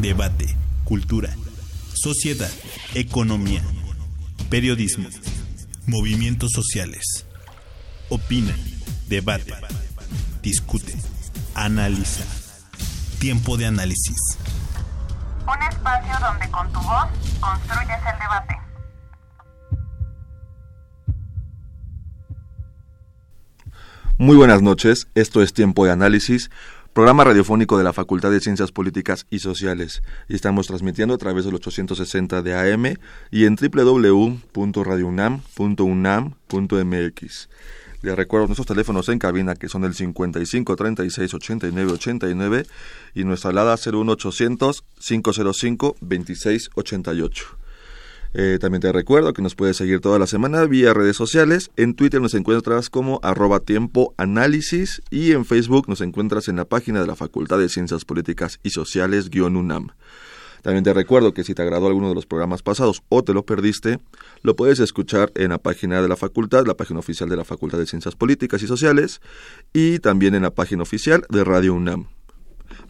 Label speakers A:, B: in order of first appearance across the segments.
A: debate, cultura, sociedad, economía, periodismo, movimientos sociales. Opina, debate, discute, analiza. Tiempo de análisis.
B: Un espacio donde con tu voz construyes el debate.
C: Muy buenas noches, esto es Tiempo de Análisis programa radiofónico de la Facultad de Ciencias Políticas y Sociales. Y estamos transmitiendo a través del 860 de AM y en www.radiounam.unam.mx. Les recuerdo nuestros teléfonos en cabina que son el 55 36 89 89 y nuestra alada 01800 505 26 88. Eh, también te recuerdo que nos puedes seguir toda la semana vía redes sociales. En Twitter nos encuentras como arroba tiempo análisis y en Facebook nos encuentras en la página de la Facultad de Ciencias Políticas y Sociales UNAM. También te recuerdo que si te agradó alguno de los programas pasados o te lo perdiste, lo puedes escuchar en la página de la facultad, la página oficial de la Facultad de Ciencias Políticas y Sociales y también en la página oficial de Radio UNAM.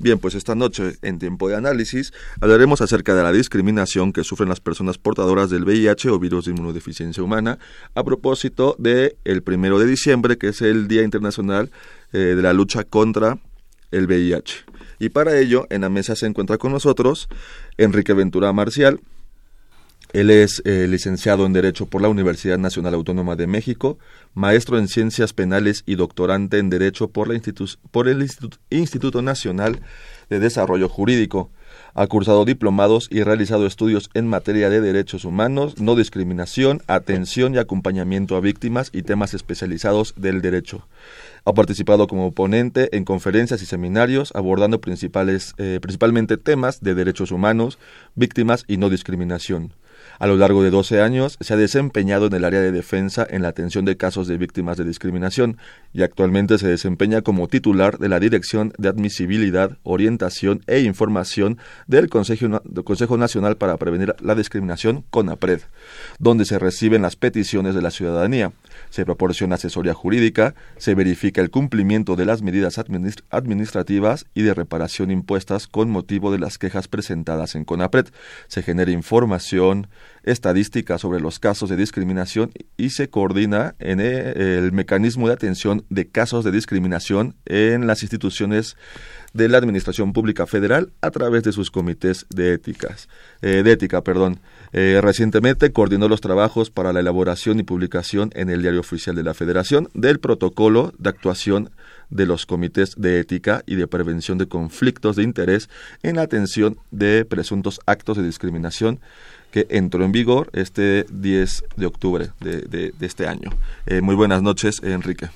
C: Bien, pues esta noche, en tiempo de análisis, hablaremos acerca de la discriminación que sufren las personas portadoras del VIH o virus de inmunodeficiencia humana, a propósito del el primero de diciembre, que es el Día Internacional eh, de la Lucha contra el VIH. Y para ello, en la mesa se encuentra con nosotros Enrique Ventura Marcial, él es eh, licenciado en Derecho por la Universidad Nacional Autónoma de México, maestro en Ciencias Penales y doctorante en Derecho por, la por el Instituto Nacional de Desarrollo Jurídico. Ha cursado diplomados y realizado estudios en materia de derechos humanos, no discriminación, atención y acompañamiento a víctimas y temas especializados del derecho. Ha participado como ponente en conferencias y seminarios abordando principales, eh, principalmente temas de derechos humanos, víctimas y no discriminación. A lo largo de 12 años se ha desempeñado en el área de defensa en la atención de casos de víctimas de discriminación y actualmente se desempeña como titular de la Dirección de Admisibilidad, Orientación e Información del Consejo, Nacional para Prevenir la Discriminación, CONAPRED, donde se reciben las peticiones de la ciudadanía, se proporciona asesoría jurídica, se verifica el cumplimiento de las medidas administrativas y de reparación impuestas con motivo de las quejas presentadas en CONAPRED, se genera información, estadística sobre los casos de discriminación y se coordina en eh, el mecanismo de atención de casos de discriminación en las instituciones de la Administración Pública Federal a través de sus comités de éticas, eh, de ética, perdón. Eh, recientemente coordinó los trabajos para la elaboración y publicación en el Diario Oficial de la Federación del protocolo de actuación de los comités de ética y de prevención de conflictos de interés en atención de presuntos actos de discriminación que entró en vigor este 10 de octubre de, este año. Eh, muy buenas noches, Enrique.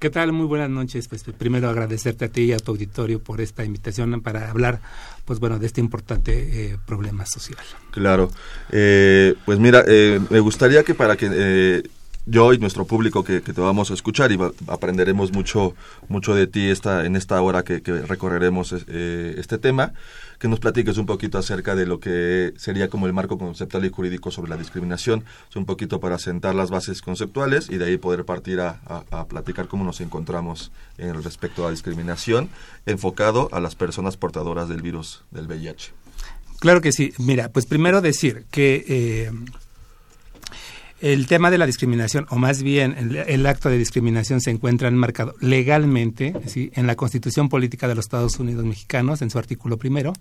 D: ¿Qué tal? Muy buenas noches. Pues primero agradecerte a ti y a tu auditorio por esta invitación para hablar, pues bueno, de este importante eh, problema social.
C: Claro. Eh, pues mira, me gustaría que para que yo y nuestro público que, te vamos a escuchar y aprenderemos mucho, mucho de ti esta, en esta hora que, recorreremos este tema, que nos platiques un poquito acerca de lo que sería como el marco conceptual y jurídico sobre la discriminación, un poquito para sentar las bases conceptuales y de ahí poder partir a, platicar cómo nos encontramos en respecto a la discriminación enfocado a las personas portadoras del virus del VIH.
D: Claro que sí. Mira, pues primero decir que eh, el tema de la discriminación, o más bien el, acto de discriminación, se encuentra enmarcado legalmente ¿sí? en la Constitución Política de los Estados Unidos Mexicanos, en su artículo primero,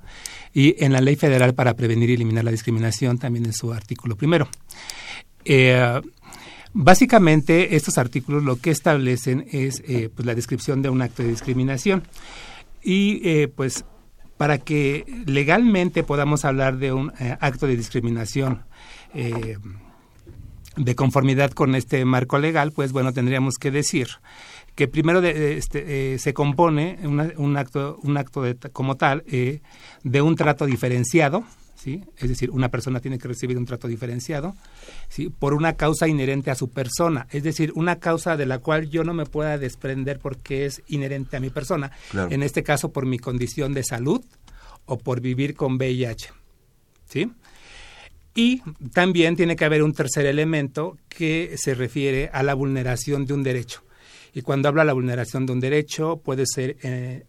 D: y en la Ley Federal para Prevenir y Eliminar la Discriminación, también en su artículo primero. Eh, básicamente, estos artículos lo que establecen es eh, pues, la descripción de un acto de discriminación. Y eh, pues para que legalmente podamos hablar de un acto de discriminación, de conformidad con este marco legal, pues bueno, tendríamos que decir que primero de, este, eh, se compone un acto, un acto de, como tal eh, de un trato diferenciado, ¿sí? es decir, una persona tiene que recibir un trato diferenciado ¿sí? por una causa inherente a su persona, es decir, una causa de la cual yo no me pueda desprender porque es inherente a mi persona, en este caso por mi condición de salud o por vivir con VIH. ¿sí? Y también tiene que haber un tercer elemento que se refiere a la vulneración de un derecho. Y cuando habla de la vulneración de un derecho, puede ser eh,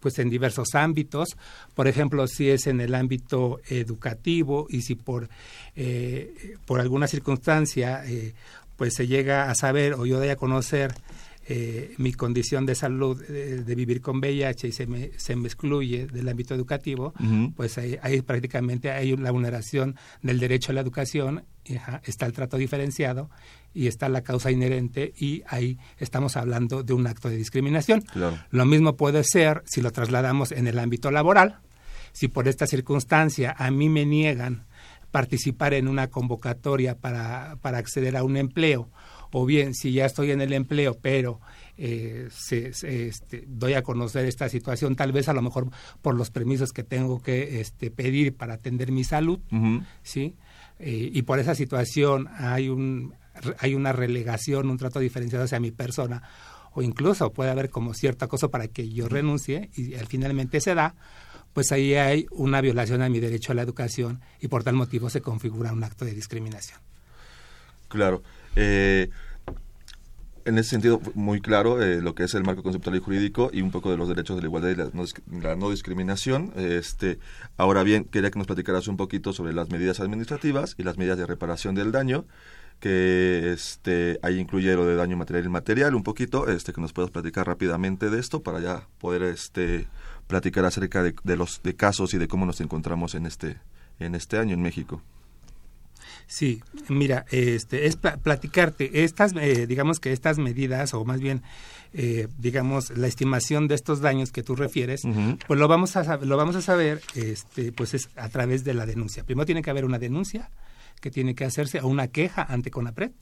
D: pues en diversos ámbitos. Por ejemplo, si es en el ámbito educativo y si por, eh, por alguna circunstancia eh, pues se llega a saber o yo doy a conocer eh, mi condición de salud eh, de vivir con VIH y se me, se me excluye del ámbito educativo, pues ahí, prácticamente hay la vulneración del derecho a la educación, está el trato diferenciado y está la causa inherente y ahí estamos hablando de un acto de discriminación. Lo mismo puede ser si lo trasladamos en el ámbito laboral, si por esta circunstancia a mí me niegan participar en una convocatoria para, para acceder a un empleo o bien si ya estoy en el empleo, pero eh, se, este, doy a conocer esta situación, tal vez a lo mejor por los permisos que tengo que este, pedir para atender mi salud, ¿sí? Eh, y por esa situación hay, un, hay una relegación, un trato diferenciado hacia mi persona, o incluso puede haber como cierta cosa para que yo renuncie y al finalmente se da, pues ahí hay una violación a mi derecho a la educación y por tal motivo se configura un acto de discriminación.
C: Claro. Eh, en ese sentido, muy claro eh, lo que es el marco conceptual y jurídico y un poco de los derechos de la igualdad y la no, discriminación. Este, ahora bien, quería que nos platicaras un poquito sobre las medidas administrativas y las medidas de reparación del daño, que este, ahí incluye lo de daño material y inmaterial, un poquito, este, que nos puedas platicar rápidamente de esto para ya poder este, platicar acerca de, de los de casos y de cómo nos encontramos en este, en este año en México.
D: Sí, mira, este, es platicarte, estas, eh, digamos que estas medidas, o más bien, eh, digamos, la estimación de estos daños que tú refieres, pues lo vamos a lo vamos a saber, este, pues es a través de la denuncia. Primero tiene que haber una denuncia que tiene que hacerse o una queja ante CONAPRED,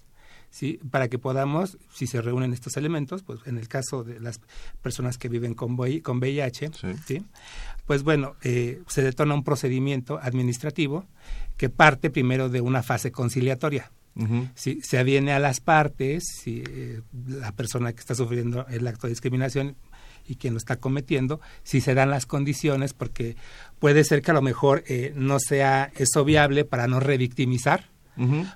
D: ¿sí? para que podamos, si se reúnen estos elementos, pues en el caso de las personas que viven con, con VIH, sí. pues bueno, eh, se detona un procedimiento administrativo que parte primero de una fase conciliatoria. Si se aviene a las partes, si eh, la persona que está sufriendo el acto de discriminación y quien lo está cometiendo, si se dan las condiciones, porque puede ser que a lo mejor eh, no sea eso viable para no revictimizar,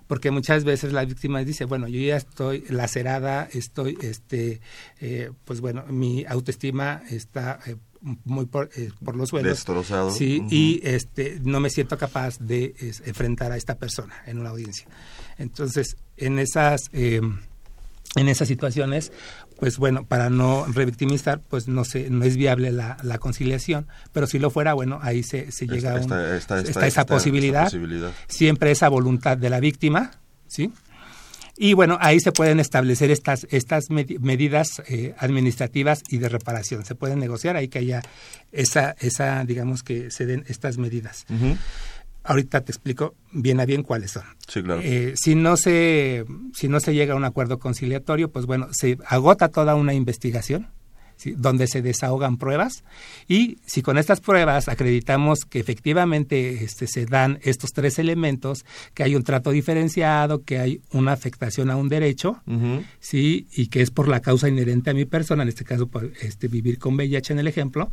D: porque muchas veces la víctima dice, bueno, yo ya estoy lacerada, estoy, este, eh, pues bueno, mi autoestima está muy por, eh, por los suelos.
C: Destrozado.
D: Sí, y este, no me siento capaz de enfrentar a esta persona en una audiencia. Entonces, en esas, eh, en esas situaciones, pues bueno, para no revictimizar, pues no se, no es viable la, la conciliación, pero si lo fuera, bueno, ahí se, se llega a está, esa posibilidad, siempre esa voluntad de la víctima, ¿sí? Y bueno, ahí se pueden establecer estas, estas medidas eh, administrativas y de reparación. Se pueden negociar ahí que haya esa, esa digamos que se den estas medidas. Ahorita te explico bien a bien cuáles son.
C: Sí, claro.
D: Eh, si, no se, si no se llega a un acuerdo conciliatorio, pues bueno, se agota toda una investigación donde se desahogan pruebas y si con estas pruebas acreditamos que efectivamente este, se dan estos tres elementos, que hay un trato diferenciado, que hay una afectación a un derecho, sí, y que es por la causa inherente a mi persona, en este caso por este, vivir con VIH en el ejemplo,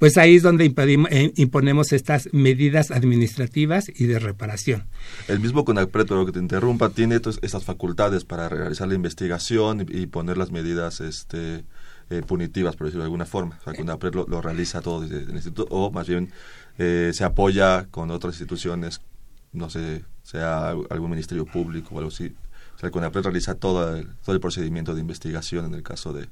D: pues ahí es donde eh, imponemos estas medidas administrativas y de reparación.
C: El mismo CONAPRED, lo que te interrumpa, tiene estas facultades para realizar la investigación y, y poner las medidas este, eh, punitivas, por decirlo de alguna forma. O sea, CONAPRED lo, lo, realiza todo desde el instituto, o más bien eh, se apoya con otras instituciones, no sé, sea algún ministerio público o algo así. O sea, el CONAPRED realiza todo el, todo el procedimiento de investigación en el caso de,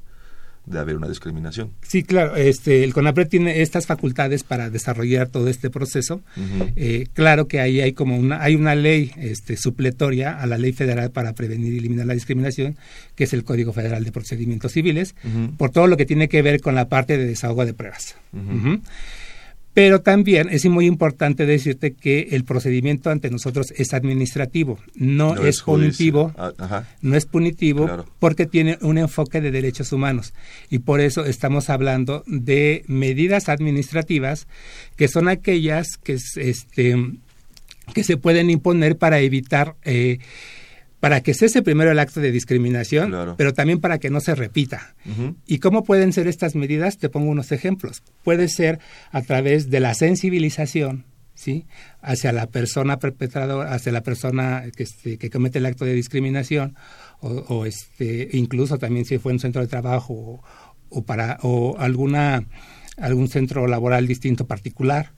C: de haber una discriminación.
D: Sí, claro. Este, el CONAPRED tiene estas facultades para desarrollar todo este proceso. Eh, claro que ahí hay como una hay una ley este, supletoria a la ley federal para prevenir y eliminar la discriminación, que es el Código Federal de Procedimientos Civiles, por todo lo que tiene que ver con la parte de desahogo de pruebas. Pero también es muy importante decirte que el procedimiento ante nosotros es administrativo, no, es, punitivo, ah, no es punitivo porque tiene un enfoque de derechos humanos. Y por eso estamos hablando de medidas administrativas que son aquellas que este que se pueden imponer para evitar eh, para que cese primero el acto de discriminación, pero también para que no se repita. ¿Y cómo pueden ser estas medidas? Te pongo unos ejemplos. Puede ser a través de la sensibilización, ¿sí? Hacia la persona perpetradora, hacia la persona que, este, que comete el acto de discriminación, o, este, incluso también si fue un centro de trabajo o, para o alguna algún centro laboral distinto particular,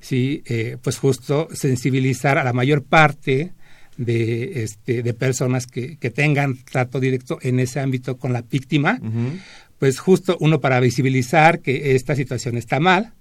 D: sí, eh, pues justo sensibilizar a la mayor parte de, este, de personas que, que tengan trato directo en ese ámbito con la víctima, pues justo uno para visibilizar que esta situación está mal,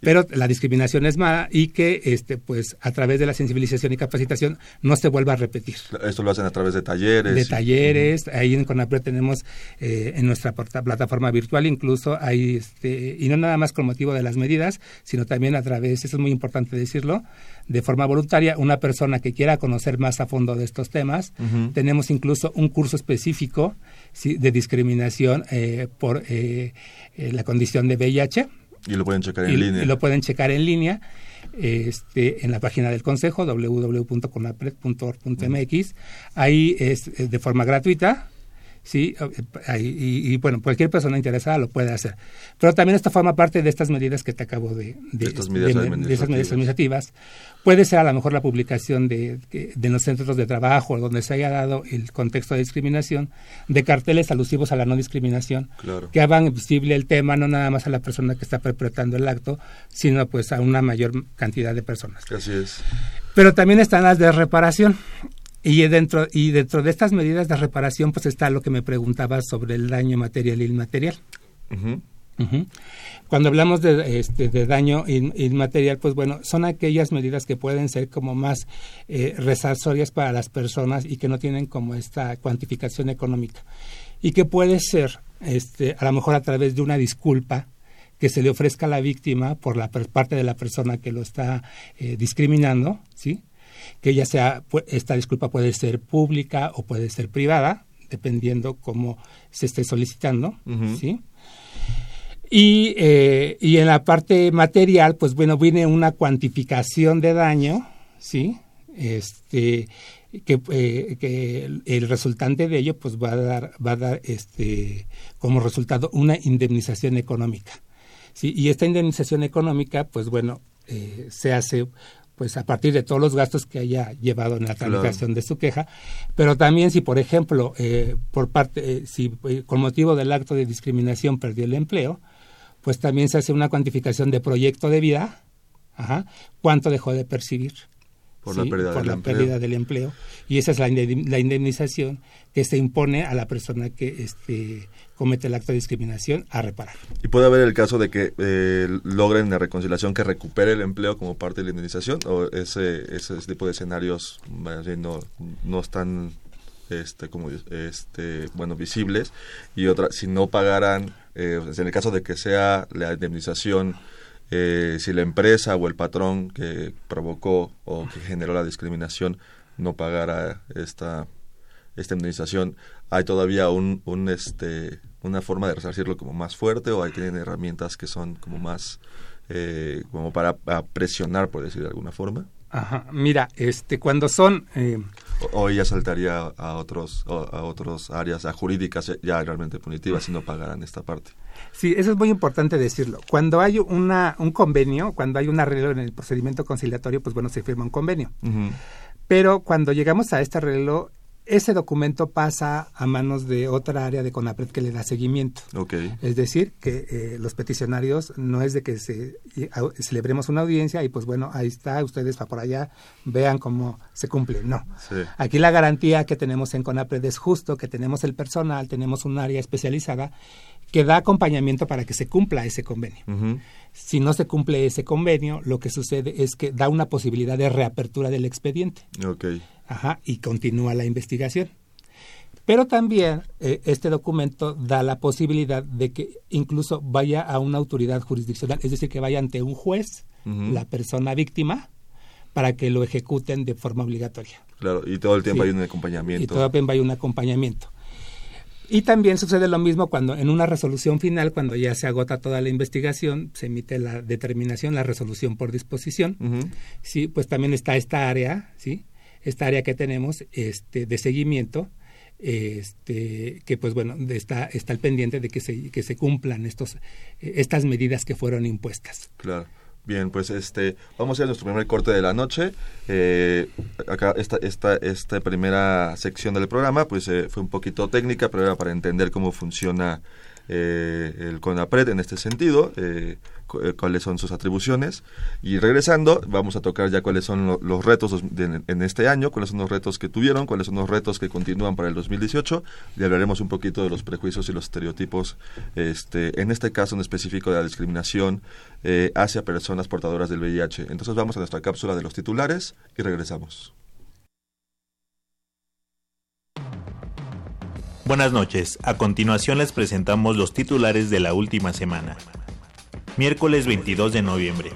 D: pero la discriminación es mala y que este pues a través de la sensibilización y capacitación no se vuelva a repetir.
C: Esto lo hacen a través de talleres.
D: De talleres, ahí en CONAPRE tenemos eh, en nuestra plataforma virtual incluso hay este y no nada más con motivo de las medidas, sino también a través, eso es muy importante decirlo, de forma voluntaria, una persona que quiera conocer más a fondo de estos temas, tenemos incluso un curso específico de discriminación eh, por eh, la condición de VIH
C: y lo pueden checar en línea.
D: Y lo pueden checar en línea este, en la página del Consejo, www.conapred.org.mx. Ahí es de forma gratuita ¿sí? Y, bueno, cualquier persona interesada lo puede hacer. Pero también esto forma parte de estas medidas que te acabo de... De, estas medidas, administrativas. Puede ser a lo mejor la publicación de, de los centros de trabajo donde se haya dado el contexto de discriminación, de carteles alusivos a la no discriminación, que hagan visible el tema no nada más a la persona que está perpetrando el acto, sino pues a una mayor cantidad de personas.
C: Así es.
D: Pero también están las de reparación. Y dentro, y dentro de estas medidas de reparación, pues está lo que me preguntaba sobre el daño material e inmaterial. Cuando hablamos de, este, de daño inmaterial, pues bueno, son aquellas medidas que pueden ser como más eh, para las personas y que no tienen como esta cuantificación económica. Y que puede ser, este, a lo mejor a través de una disculpa, que se le ofrezca a la víctima por la parte de la persona que lo está eh, discriminando, ¿sí? Que ya sea, esta disculpa puede ser pública o puede ser privada, dependiendo cómo se esté solicitando, ¿sí? Y, eh, y en la parte material, pues bueno, viene una cuantificación de daño, ¿sí? Este, que, eh, que el, resultante de ello pues va a dar, va a dar este, como resultado una indemnización económica. ¿sí? Y esta indemnización económica, pues bueno, eh, se hace pues a partir de todos los gastos que haya llevado en la tramitación de su queja, pero también si por ejemplo eh, por parte eh, si eh, con motivo del acto de discriminación perdió el empleo, pues también se hace una cuantificación de proyecto de vida, ajá, cuánto dejó de percibir
C: por la, pérdida,
D: por
C: del
D: la pérdida, del empleo. Y esa es la, indemnización que se impone a la persona que este comete el acto de discriminación a reparar.
C: ¿Y puede haber el caso de que eh, logren la reconciliación que recupere el empleo como parte de la indemnización o ese, ese tipo de escenarios no, no están este, como este, bueno, visibles. Y otra, si no pagaran, eh, en el caso de que sea la indemnización eh, si la empresa o el patrón que provocó o que generó la discriminación no pagara esta, esta indemnización, ¿hay todavía un, un, este, una forma de resarcirlo como más fuerte o hay tienen herramientas que son como más eh, como para, presionar, por decir de alguna forma?
D: Ajá, mira, este, cuando son... Eh,
C: o, ella saltaría a otros, a otros áreas, a jurídicas ya realmente punitivas si no pagaran esta parte.
D: Sí, eso es muy importante decirlo. Cuando hay una, un convenio, cuando hay un arreglo en el procedimiento conciliatorio, pues bueno, se firma un convenio. Pero cuando llegamos a este arreglo, ese documento pasa a manos de otra área de CONAPRED que le da seguimiento.
C: Okay.
D: Es decir, que eh, los peticionarios no es de que se celebremos una audiencia y pues bueno, ahí está, ustedes para por allá, vean cómo se cumple. No. Aquí la garantía que tenemos en CONAPRED es justo, que tenemos el personal, tenemos un área especializada que da acompañamiento para que se cumpla ese convenio. Si no se cumple ese convenio, lo que sucede es que da una posibilidad de reapertura del expediente.
C: Okay.
D: Ajá, y continúa la investigación. Pero también eh, este documento da la posibilidad de que incluso vaya a una autoridad jurisdiccional, es decir, que vaya ante un juez la persona víctima para que lo ejecuten de forma obligatoria.
C: Claro, y todo el tiempo hay un acompañamiento.
D: Y todo el tiempo hay un acompañamiento. Y también sucede lo mismo cuando en una resolución final, cuando ya se agota toda la investigación, se emite la determinación, la resolución por disposición. Sí, pues también está esta área, sí, esta área que tenemos, este, de seguimiento, este, que pues bueno está está al pendiente de que se que se cumplan estos estas medidas que fueron impuestas.
C: Claro. Bien, pues este, vamos a ir a nuestro primer corte de la noche. Eh, acá esta, esta, esta primera sección del programa pues eh, fue un poquito técnica, pero era para entender cómo funciona eh, el CONAPRED en este sentido, eh, eh, cuáles son sus atribuciones. Y regresando, vamos a tocar ya cuáles son los retos en este año, cuáles son los retos que tuvieron, cuáles son los retos que continúan para el 2018. Y hablaremos un poquito de los prejuicios y los estereotipos, este, en este caso en específico de la discriminación hacia personas portadoras del VIH. Entonces vamos a nuestra cápsula de los titulares y regresamos.
A: Buenas noches. A continuación les presentamos los titulares de la última semana. Miércoles 22 de noviembre.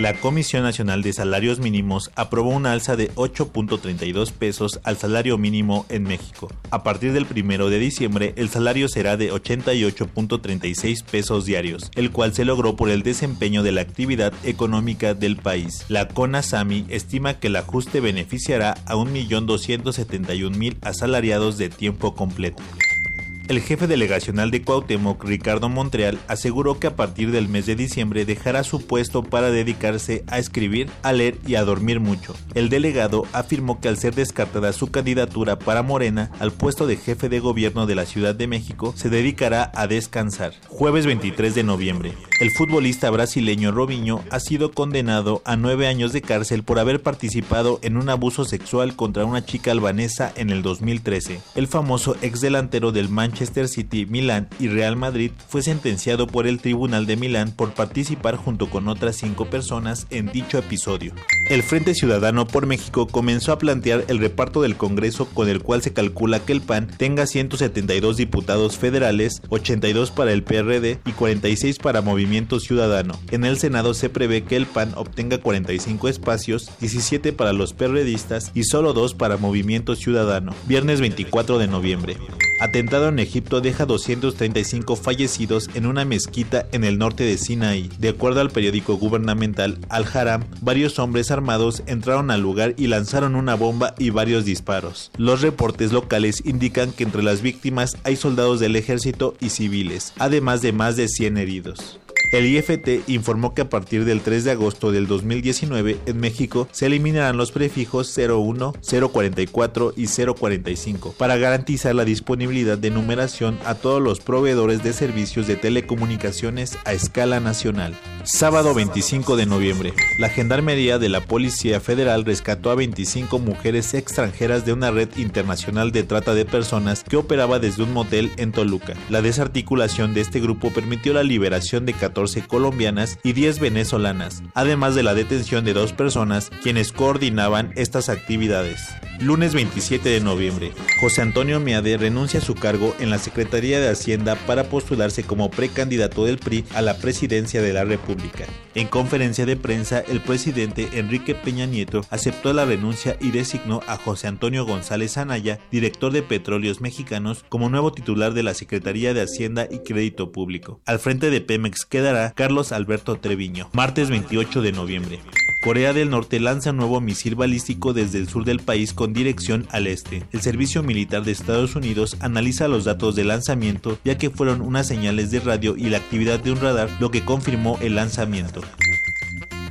A: La Comisión Nacional de Salarios Mínimos aprobó una alza de 8.32 pesos al salario mínimo en México. A partir del 1 de diciembre, el salario será de 88.36 pesos diarios, el cual se logró por el desempeño de la actividad económica del país. La CONASAMI estima que el ajuste beneficiará a 1.271.000 asalariados de tiempo completo. El jefe delegacional de Cuauhtémoc, Ricardo Montreal, aseguró que a partir del mes de diciembre dejará su puesto para dedicarse a escribir, a leer y a dormir mucho. El delegado afirmó que al ser descartada su candidatura para Morena al puesto de jefe de gobierno de la Ciudad de México, se dedicará a descansar. Jueves 23 de noviembre. El futbolista brasileño Robinho ha sido condenado a nueve años de cárcel por haber participado en un abuso sexual contra una chica albanesa en el 2013. El famoso ex delantero del Manchester Manchester City, Milán y Real Madrid, fue sentenciado por el Tribunal de Milán por participar junto con otras cinco personas en dicho episodio. El Frente Ciudadano por México comenzó a plantear el reparto del Congreso con el cual se calcula que el PAN tenga 172 diputados federales, 82 para el PRD y 46 para Movimiento Ciudadano. En el Senado se prevé que el PAN obtenga 45 espacios, 17 para los PRDistas y solo 2 para Movimiento Ciudadano. Viernes 24 de noviembre. Atentado en Egipto deja 235 fallecidos en una mezquita en el norte de Sinaí. De acuerdo al periódico gubernamental Al-Haram, varios hombres armados entraron al lugar y lanzaron una bomba y varios disparos. Los reportes locales indican que entre las víctimas hay soldados del ejército y civiles, además de más de 100 heridos. El IFT informó que a partir del 3 de agosto del 2019 en México se eliminarán los prefijos 01, 044 y 045 para garantizar la disponibilidad de numeración a todos los proveedores de servicios de telecomunicaciones a escala nacional. Sábado 25 de noviembre, la Gendarmería de la Policía Federal rescató a 25 mujeres extranjeras de una red internacional de trata de personas que operaba desde un motel en Toluca. La desarticulación de este grupo permitió la liberación de 14 colombianas y 10 venezolanas, además de la detención de dos personas quienes coordinaban estas actividades. Lunes 27 de noviembre, José Antonio Miade renuncia a su cargo en la Secretaría de Hacienda para postularse como precandidato del PRI a la presidencia de la República. En conferencia de prensa, el presidente Enrique Peña Nieto aceptó la renuncia y designó a José Antonio González Anaya, director de Petróleos Mexicanos, como nuevo titular de la Secretaría de Hacienda y Crédito Público. Al frente de Pemex quedará Carlos Alberto Treviño. Martes 28 de noviembre. Corea del Norte lanza nuevo misil balístico desde el sur del país con dirección al este. El Servicio Militar de Estados Unidos analiza los datos del lanzamiento ya que fueron unas señales de radio y la actividad de un radar lo que confirmó el lanzamiento.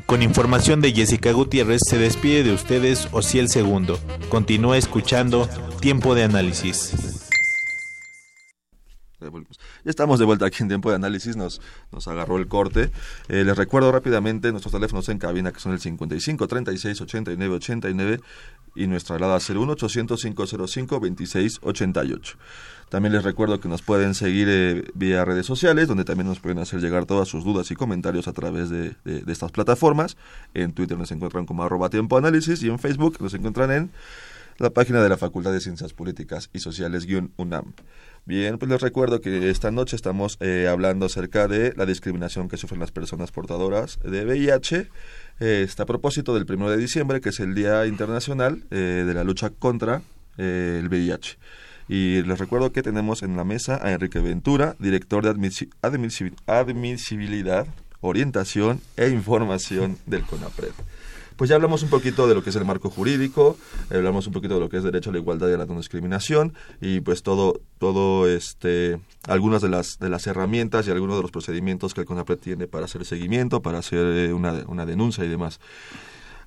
A: Con información de Jessica Gutiérrez se despide de ustedes el Segundo. Continúa escuchando Tiempo de Análisis.
C: Ya estamos de vuelta aquí en tiempo de análisis, nos, nos agarró el corte. Eh, les recuerdo rápidamente nuestros teléfonos en cabina que son el 55 36 89 89 y nuestra alada 01 800 505 26 88. También les recuerdo que nos pueden seguir eh, vía redes sociales, donde también nos pueden hacer llegar todas sus dudas y comentarios a través de, de estas plataformas. En Twitter nos encuentran como arroba tiempo análisis y en Facebook nos encuentran en la página de la Facultad de Ciencias Políticas y Sociales-UNAM. Bien, pues les recuerdo que esta noche estamos eh, hablando acerca de la discriminación que sufren las personas portadoras de VIH. Eh, está a propósito del 1 de diciembre, que es el Día Internacional eh, de la Lucha contra el VIH. Y les recuerdo que tenemos en la mesa a Enrique Ventura, director de admisibilidad, orientación e información del CONAPRED pues ya hablamos un poquito de lo que es el marco jurídico, hablamos un poquito de lo que es derecho a la igualdad y a la no discriminación y pues todo todo este algunas de las de las herramientas y algunos de los procedimientos que el CONAPRED tiene para hacer seguimiento, para hacer eh, una, una denuncia y demás.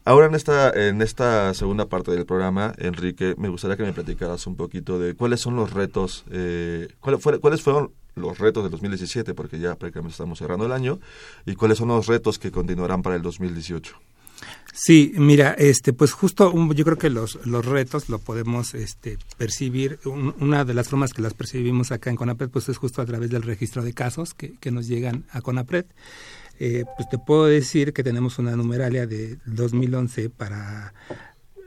C: Ahora en esta, en esta segunda parte del programa, Enrique, me gustaría que me platicaras un poquito de cuáles son los retos, eh, cuáles, cuáles fueron los retos del 2017, porque ya prácticamente estamos cerrando el año, y cuáles son los retos que continuarán para el 2018.
D: Sí, mira, este, pues justo yo creo que los, los retos lo podemos este, percibir. una de las formas que las percibimos acá en CONAPRED pues es justo a través del registro de casos que, que nos llegan a CONAPRED. Eh, pues te puedo decir que tenemos una numeralia de 2011 para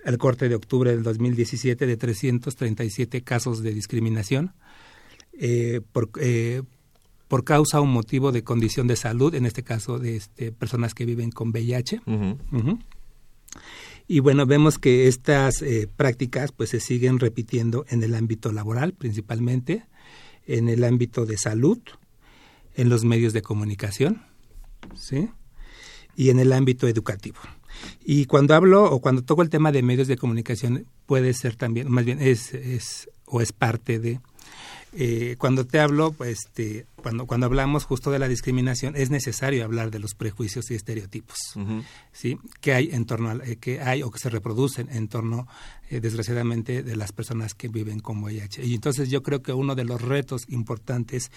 D: el corte de octubre del 2017 de 337 casos de discriminación eh, por, eh, por causa o motivo de condición de salud, en este caso de este, personas que viven con VIH. Y bueno, vemos que estas eh, prácticas pues se siguen repitiendo en el ámbito laboral principalmente, en el ámbito de salud, en los medios de comunicación, ¿sí? Y en el ámbito educativo. Y cuando hablo o cuando toco el tema de medios de comunicación puede ser también, más bien es, es o es parte de eh, cuando te hablo, pues, este, cuando, cuando hablamos justo de la discriminación, es necesario hablar de los prejuicios y estereotipos, ¿sí? Que hay en torno a, eh, que hay o que se reproducen en torno, eh, desgraciadamente, de las personas que viven con VIH. Y entonces yo creo que uno de los retos importantes,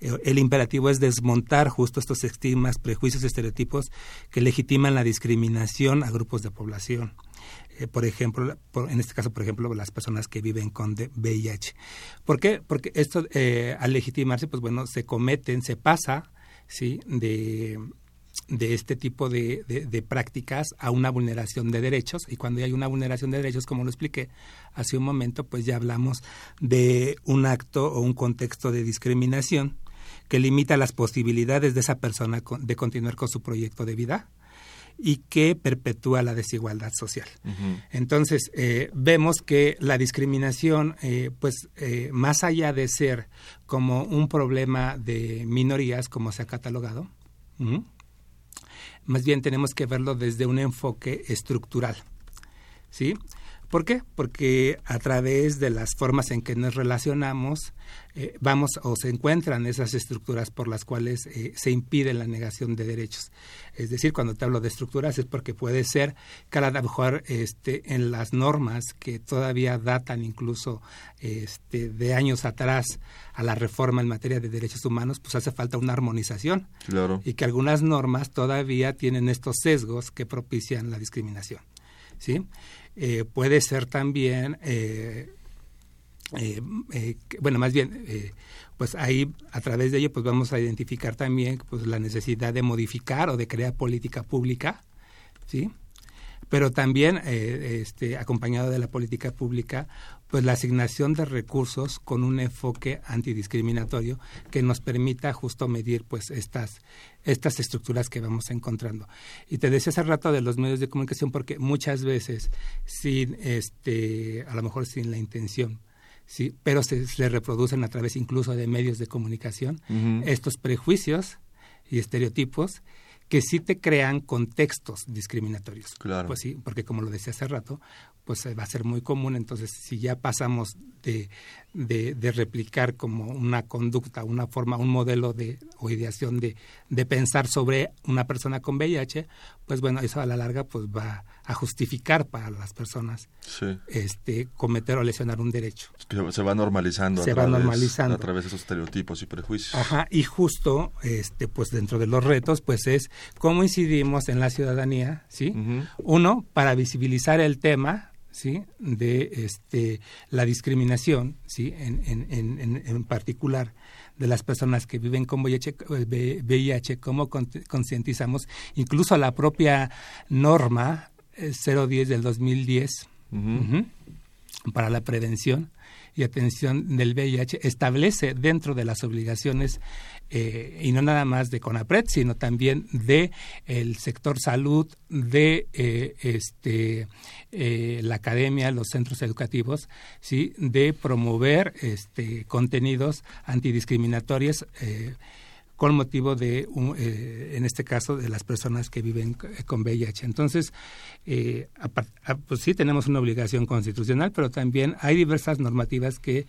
D: el imperativo es desmontar justo estos estigmas, prejuicios y estereotipos que legitiman la discriminación a grupos de población. Eh, por ejemplo, en este caso, por ejemplo, las personas que viven con VIH. ¿Por qué? Porque esto, eh, al legitimarse, pues bueno, se cometen, se pasa, ¿sí?, de, de este tipo de, de, prácticas a una vulneración de derechos y cuando hay una vulneración de derechos, como lo expliqué hace un momento, pues ya hablamos de un acto o un contexto de discriminación que limita las posibilidades de esa persona de continuar con su proyecto de vida y que perpetúa la desigualdad social. Entonces, eh, vemos que la discriminación, eh, pues, eh, más allá de ser como un problema de minorías, como se ha catalogado, más bien tenemos que verlo desde un enfoque estructural. ¿Sí? ¿Por qué? Porque a través de las formas en que nos relacionamos, eh, vamos o se encuentran esas estructuras por las cuales eh, se impide la negación de derechos. Es decir, cuando te hablo de estructuras es porque puede ser que a lo mejor este, en las normas que todavía datan incluso este, de años atrás a la reforma en materia de derechos humanos, pues hace falta una armonización.
C: Claro.
D: Y que algunas normas todavía tienen estos sesgos que propician la discriminación. ¿Sí? Eh, puede ser también, eh, eh, bueno, más bien, pues ahí a través de ello pues vamos a identificar también pues la necesidad de modificar o de crear política pública, ¿sí? Pero también, este, acompañado de la política pública, pues la asignación de recursos con un enfoque antidiscriminatorio que nos permita justo medir pues estas estas estructuras que vamos encontrando. Y te decía hace rato de los medios de comunicación porque muchas veces sin este a lo mejor sin la intención sí, pero se, reproducen a través incluso de medios de comunicación estos prejuicios y estereotipos que sí te crean contextos discriminatorios.
C: Claro.
D: Pues sí, porque como lo decía hace rato, pues va a ser muy común. Entonces, si ya pasamos de, de, replicar como una conducta, una forma, un modelo de o ideación de, de pensar sobre una persona con VIH, pues bueno, eso a la larga pues va a justificar para las personas este cometer o lesionar un derecho.
C: Se va normalizando,
D: se
C: a,
D: va
C: través,
D: normalizando.
C: a través de esos estereotipos y prejuicios.
D: Ajá, y justo este pues dentro de los retos pues es cómo incidimos en la ciudadanía, ¿sí? Uno, para visibilizar el tema ¿sí? de este, la discriminación, ¿sí? En, en, en, particular de las personas que viven con VIH, VIH cómo concientizamos, incluso la propia norma 010 eh, del 2010, para la prevención y atención del VIH establece dentro de las obligaciones eh, y no nada más de CONAPRED, sino también de el sector salud, de eh, este eh, la academia, los centros educativos, sí, de promover este contenidos antidiscriminatorios con motivo de, en este caso, de las personas que viven con VIH. Entonces, pues sí tenemos una obligación constitucional, pero también hay diversas normativas que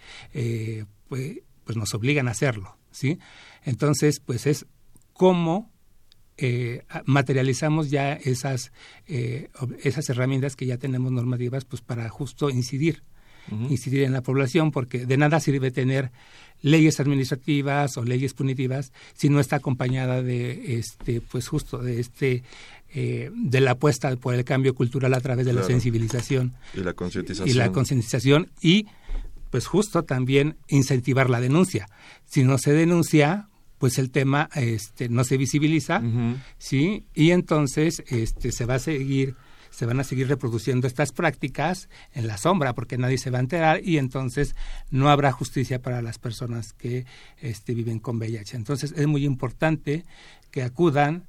D: pues, pues nos obligan a hacerlo, ¿sí? Entonces, pues es cómo eh, materializamos ya esas, eh, esas herramientas que ya tenemos normativas pues para justo incidir, incidir en la población, porque de nada sirve tener leyes administrativas o leyes punitivas si no está acompañada de este pues justo de este eh, de la apuesta por el cambio cultural a través de la sensibilización
C: y la concientización.
D: y la concientización y pues justo también incentivar la denuncia. Si no se denuncia pues el tema este, no se visibiliza, ¿sí? Y entonces este, se va a seguir se van a seguir reproduciendo estas prácticas en la sombra porque nadie se va a enterar y entonces no habrá justicia para las personas que este, viven con VIH. Entonces es muy importante que acudan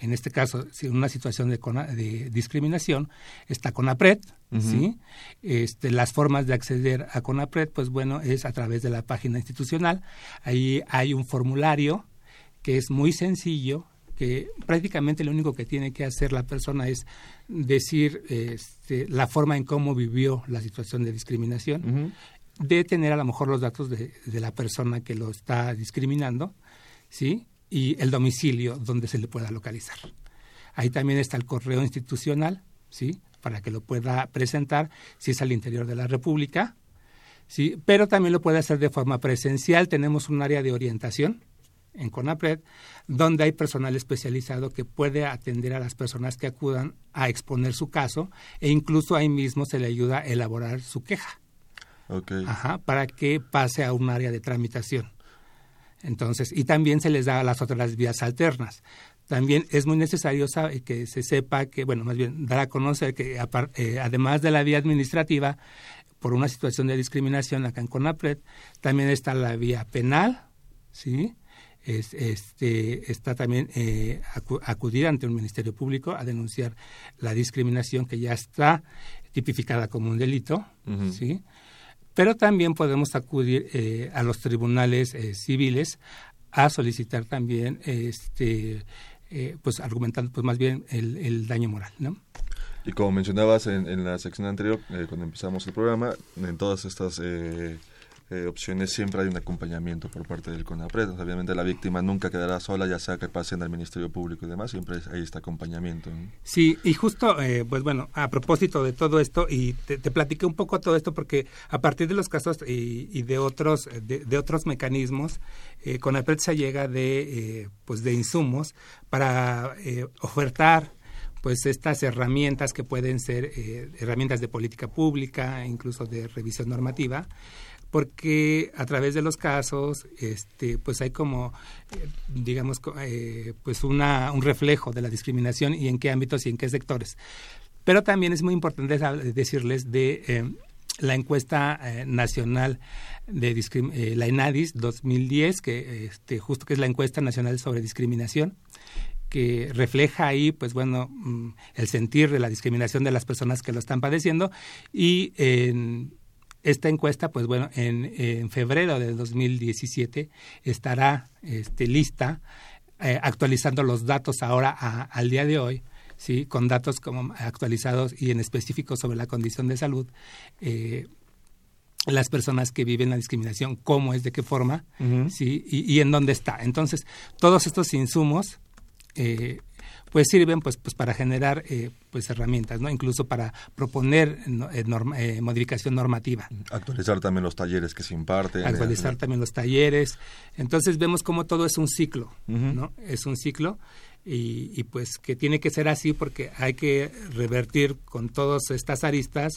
D: en este caso, si en una situación de, de discriminación, está CONAPRED, ¿sí? Este, las formas de acceder a CONAPRED, pues bueno, es a través de la página institucional. Ahí hay un formulario que es muy sencillo, que prácticamente lo único que tiene que hacer la persona es decir este, la forma en cómo vivió la situación de discriminación, de tener a lo mejor los datos de, de la persona que lo está discriminando, ¿sí? y el domicilio donde se le pueda localizar. Ahí también está el correo institucional, ¿sí? Para que lo pueda presentar si es al interior de la República, ¿sí? Pero también lo puede hacer de forma presencial. Tenemos un área de orientación en CONAPRED, donde hay personal especializado que puede atender a las personas que acudan a exponer su caso e incluso ahí mismo se le ayuda a elaborar su queja. Ajá, para que pase a un área de tramitación. Entonces, y también se les da las otras vías alternas. También es muy necesario que se sepa que, bueno, más bien dar a conocer que eh, además de la vía administrativa, por una situación de discriminación acá en CONAPRED, también está la vía penal, ¿sí? Este, está también eh, acudir ante un ministerio público a denunciar la discriminación que ya está tipificada como un delito, ¿sí? pero también podemos acudir eh, a los tribunales eh, civiles a solicitar también, este, eh, pues argumentando pues más bien el, el, daño moral, ¿no?
C: Y como mencionabas en, en la sección anterior, cuando empezamos el programa, en todas estas eh, opciones siempre hay un acompañamiento por parte del CONAPRED. Obviamente la víctima nunca quedará sola, ya sea que pasen al Ministerio Público y demás, siempre hay este acompañamiento.
D: Sí, y justo, eh, pues bueno, a propósito de todo esto, y te, platiqué un poco todo esto porque a partir de los casos y, de otros de, otros mecanismos, eh, CONAPRED se llega de, eh, pues de insumos para ofertar pues estas herramientas que pueden ser herramientas de política pública, incluso de revisión normativa, porque a través de los casos este pues hay como eh, digamos eh, pues una, un reflejo de la discriminación y en qué ámbitos y en qué sectores. Pero también es muy importante decirles de eh, la encuesta nacional de la ENADIS 2010 que este, justo que es la encuesta nacional sobre discriminación que refleja ahí, pues bueno, mm, el sentir de la discriminación de las personas que lo están padeciendo y en esta encuesta, pues bueno, en, febrero de 2017 estará este, lista, eh, actualizando los datos ahora al día de hoy, sí, con datos como actualizados y en específico sobre la condición de salud. Eh, las personas que viven la discriminación, cómo es, de qué forma, sí, y, y, en dónde está. Entonces, todos estos insumos eh, pues sirven pues, pues para generar eh, pues herramientas, ¿no? Incluso para proponer eh, eh, modificación normativa.
C: Actualizar también los talleres que se imparten.
D: Actualizar también los talleres. Entonces vemos como todo es un ciclo, ¿no? Es un ciclo y, y, pues que tiene que ser así porque hay que revertir con todas estas aristas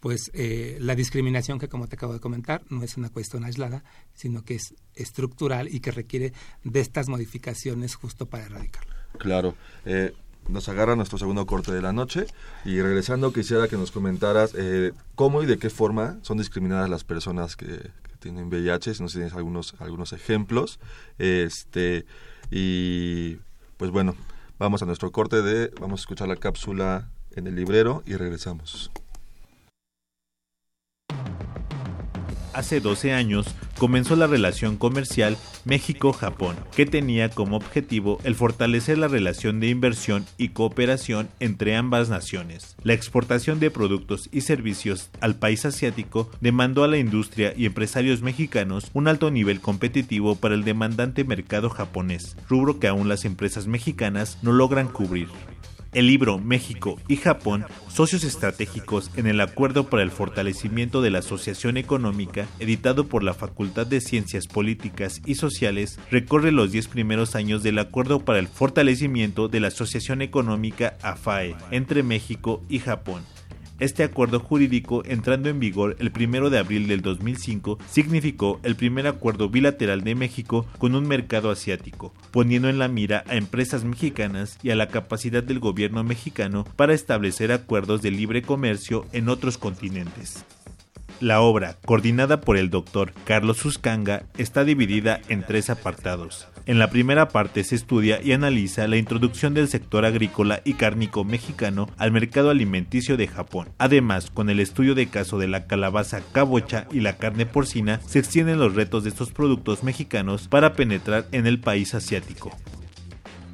D: pues la discriminación que como te acabo de comentar no es una cuestión aislada, sino que es estructural y que requiere de estas modificaciones justo para erradicarla.
C: Claro. Eh, nos agarra nuestro segundo corte de la noche y regresando quisiera que nos comentaras eh, cómo y de qué forma son discriminadas las personas que, tienen VIH, si nos tienes algunos, algunos ejemplos. Este, y pues bueno, vamos a nuestro corte de, vamos a escuchar la cápsula en el librero y regresamos.
A: Hace 12 años comenzó la relación comercial México-Japón, que tenía como objetivo el fortalecer la relación de inversión y cooperación entre ambas naciones. La exportación de productos y servicios al país asiático demandó a la industria y empresarios mexicanos un alto nivel competitivo para el demandante mercado japonés, rubro que aún las empresas mexicanas no logran cubrir el libro México y Japón, socios estratégicos en el Acuerdo para el Fortalecimiento de la Asociación Económica, editado por la Facultad de Ciencias Políticas y Sociales, recorre los diez primeros años del Acuerdo para el Fortalecimiento de la Asociación Económica AFAE entre México y Japón este acuerdo jurídico, entrando en vigor el 1 de abril del 2005, significó el primer acuerdo bilateral de México con un mercado asiático, poniendo en la mira a empresas mexicanas y a la capacidad del gobierno mexicano para establecer acuerdos de libre comercio en otros continentes. La obra, coordinada por el doctor Carlos Suscanga, está dividida en tres apartados. En la primera parte se estudia y analiza la introducción del sector agrícola y cárnico mexicano al mercado alimenticio de Japón. Además, con el estudio de caso de la calabaza cabocha y la carne porcina, se extienden los retos de estos productos mexicanos para penetrar en el país asiático.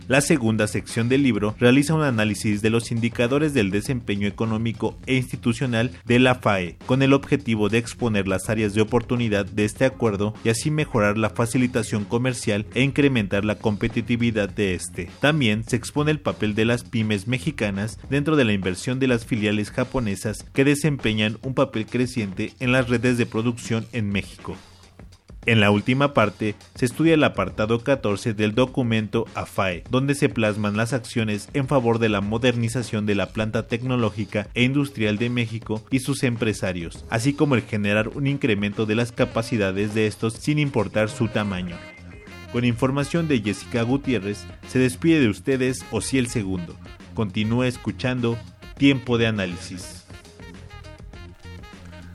A: La segunda sección del libro realiza un análisis de los indicadores del desempeño económico e institucional de la FAE, con el objetivo de exponer las áreas de oportunidad de este acuerdo y así mejorar la facilitación comercial e incrementar la competitividad de este. También se expone el papel de las pymes mexicanas dentro de la inversión de las filiales japonesas que desempeñan un papel creciente en las redes de producción en México. En la última parte se estudia el apartado 14 del documento AFAE, donde se plasman las acciones en favor de la modernización de la planta tecnológica e industrial de México y sus empresarios, así como el generar un incremento de las capacidades de estos sin importar su tamaño. Con información de Jessica Gutiérrez, se despide de ustedes el Segundo. Continúe escuchando Tiempo de Análisis.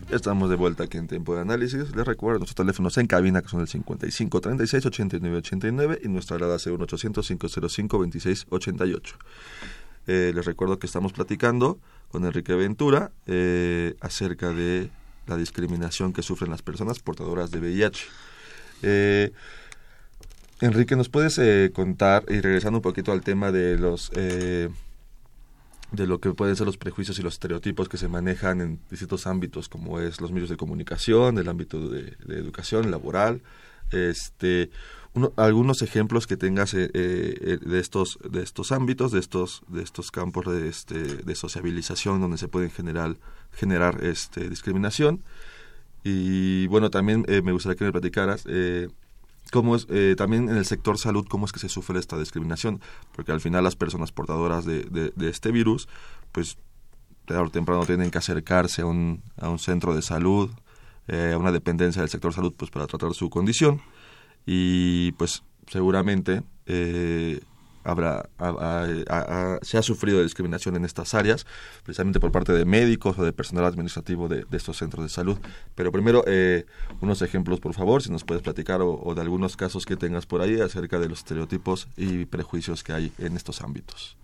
C: Estamos de vuelta aquí en Tiempo de Análisis. Les recuerdo nuestros teléfonos en cabina que son el 55 36 89 89 y nuestra alada c 800 505 26 88. les recuerdo que estamos platicando con Enrique Ventura eh, acerca de la discriminación que sufren las personas portadoras de VIH. Eh, Enrique, ¿nos puedes eh, contar, y regresando un poquito al tema de los de lo que pueden ser los prejuicios y los estereotipos que se manejan en distintos ámbitos, como es los medios de comunicación, el ámbito de, educación, laboral, este, algunos ejemplos que tengas eh, eh, de estos de estos ámbitos, de estos de estos campos de, este, de sociabilización donde se pueden generar generar este, discriminación. Y bueno también eh, me gustaría que me platicaras cómo es, eh, también en el sector salud, cómo es que se sufre esta discriminación, porque al final las personas portadoras de, de, este virus, pues tarde o temprano tienen que acercarse a un, a un centro de salud, eh, a una dependencia del sector salud, pues para tratar su condición, y pues seguramente eh, habrá, se ha sufrido discriminación en estas áreas, precisamente por parte de médicos o de personal administrativo de, estos centros de salud. Pero primero, eh, unos ejemplos, por favor, si nos puedes platicar o, de algunos casos que tengas por ahí acerca de los estereotipos y prejuicios que hay en estos ámbitos.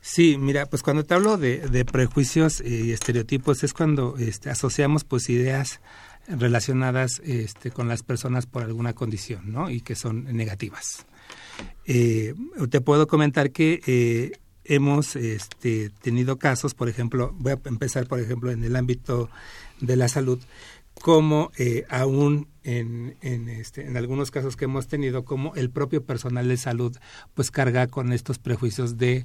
D: Sí, mira, pues cuando te hablo de, prejuicios y estereotipos es cuando este, asociamos pues ideas relacionadas este, con las personas por alguna condición, ¿no? Y que son negativas. Eh, te puedo comentar que eh, hemos este, tenido casos, por ejemplo, voy a empezar, por ejemplo, en el ámbito de la salud, como eh, aún en, en, este, en algunos casos que hemos tenido, como el propio personal de salud pues carga con estos prejuicios de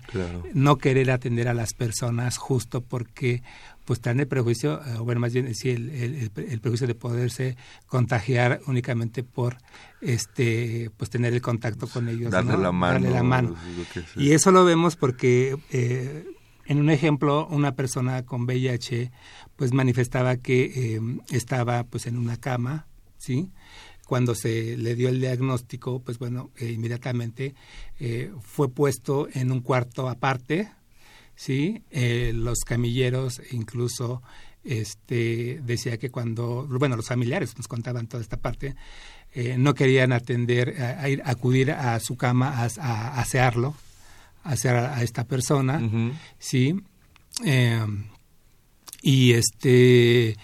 D: no querer atender a las personas justo porque pues están el prejuicio, o bueno, más bien sí, el, el, el, prejuicio de poderse contagiar únicamente por este pues tener el contacto con ellos.
C: Darle la mano.
D: Darle la mano. Y eso lo vemos porque eh, en un ejemplo, una persona con VIH pues manifestaba que eh, estaba pues en una cama, ¿sí? cuando se le dio el diagnóstico, pues bueno, eh, inmediatamente eh, fue puesto en un cuarto aparte, ¿sí? Eh, los camilleros incluso este, decía que cuando, bueno, los familiares nos contaban toda esta parte, no querían atender, a, ir, acudir a su cama a, a, asearlo, a asear a, esta persona, ¿sí? y este,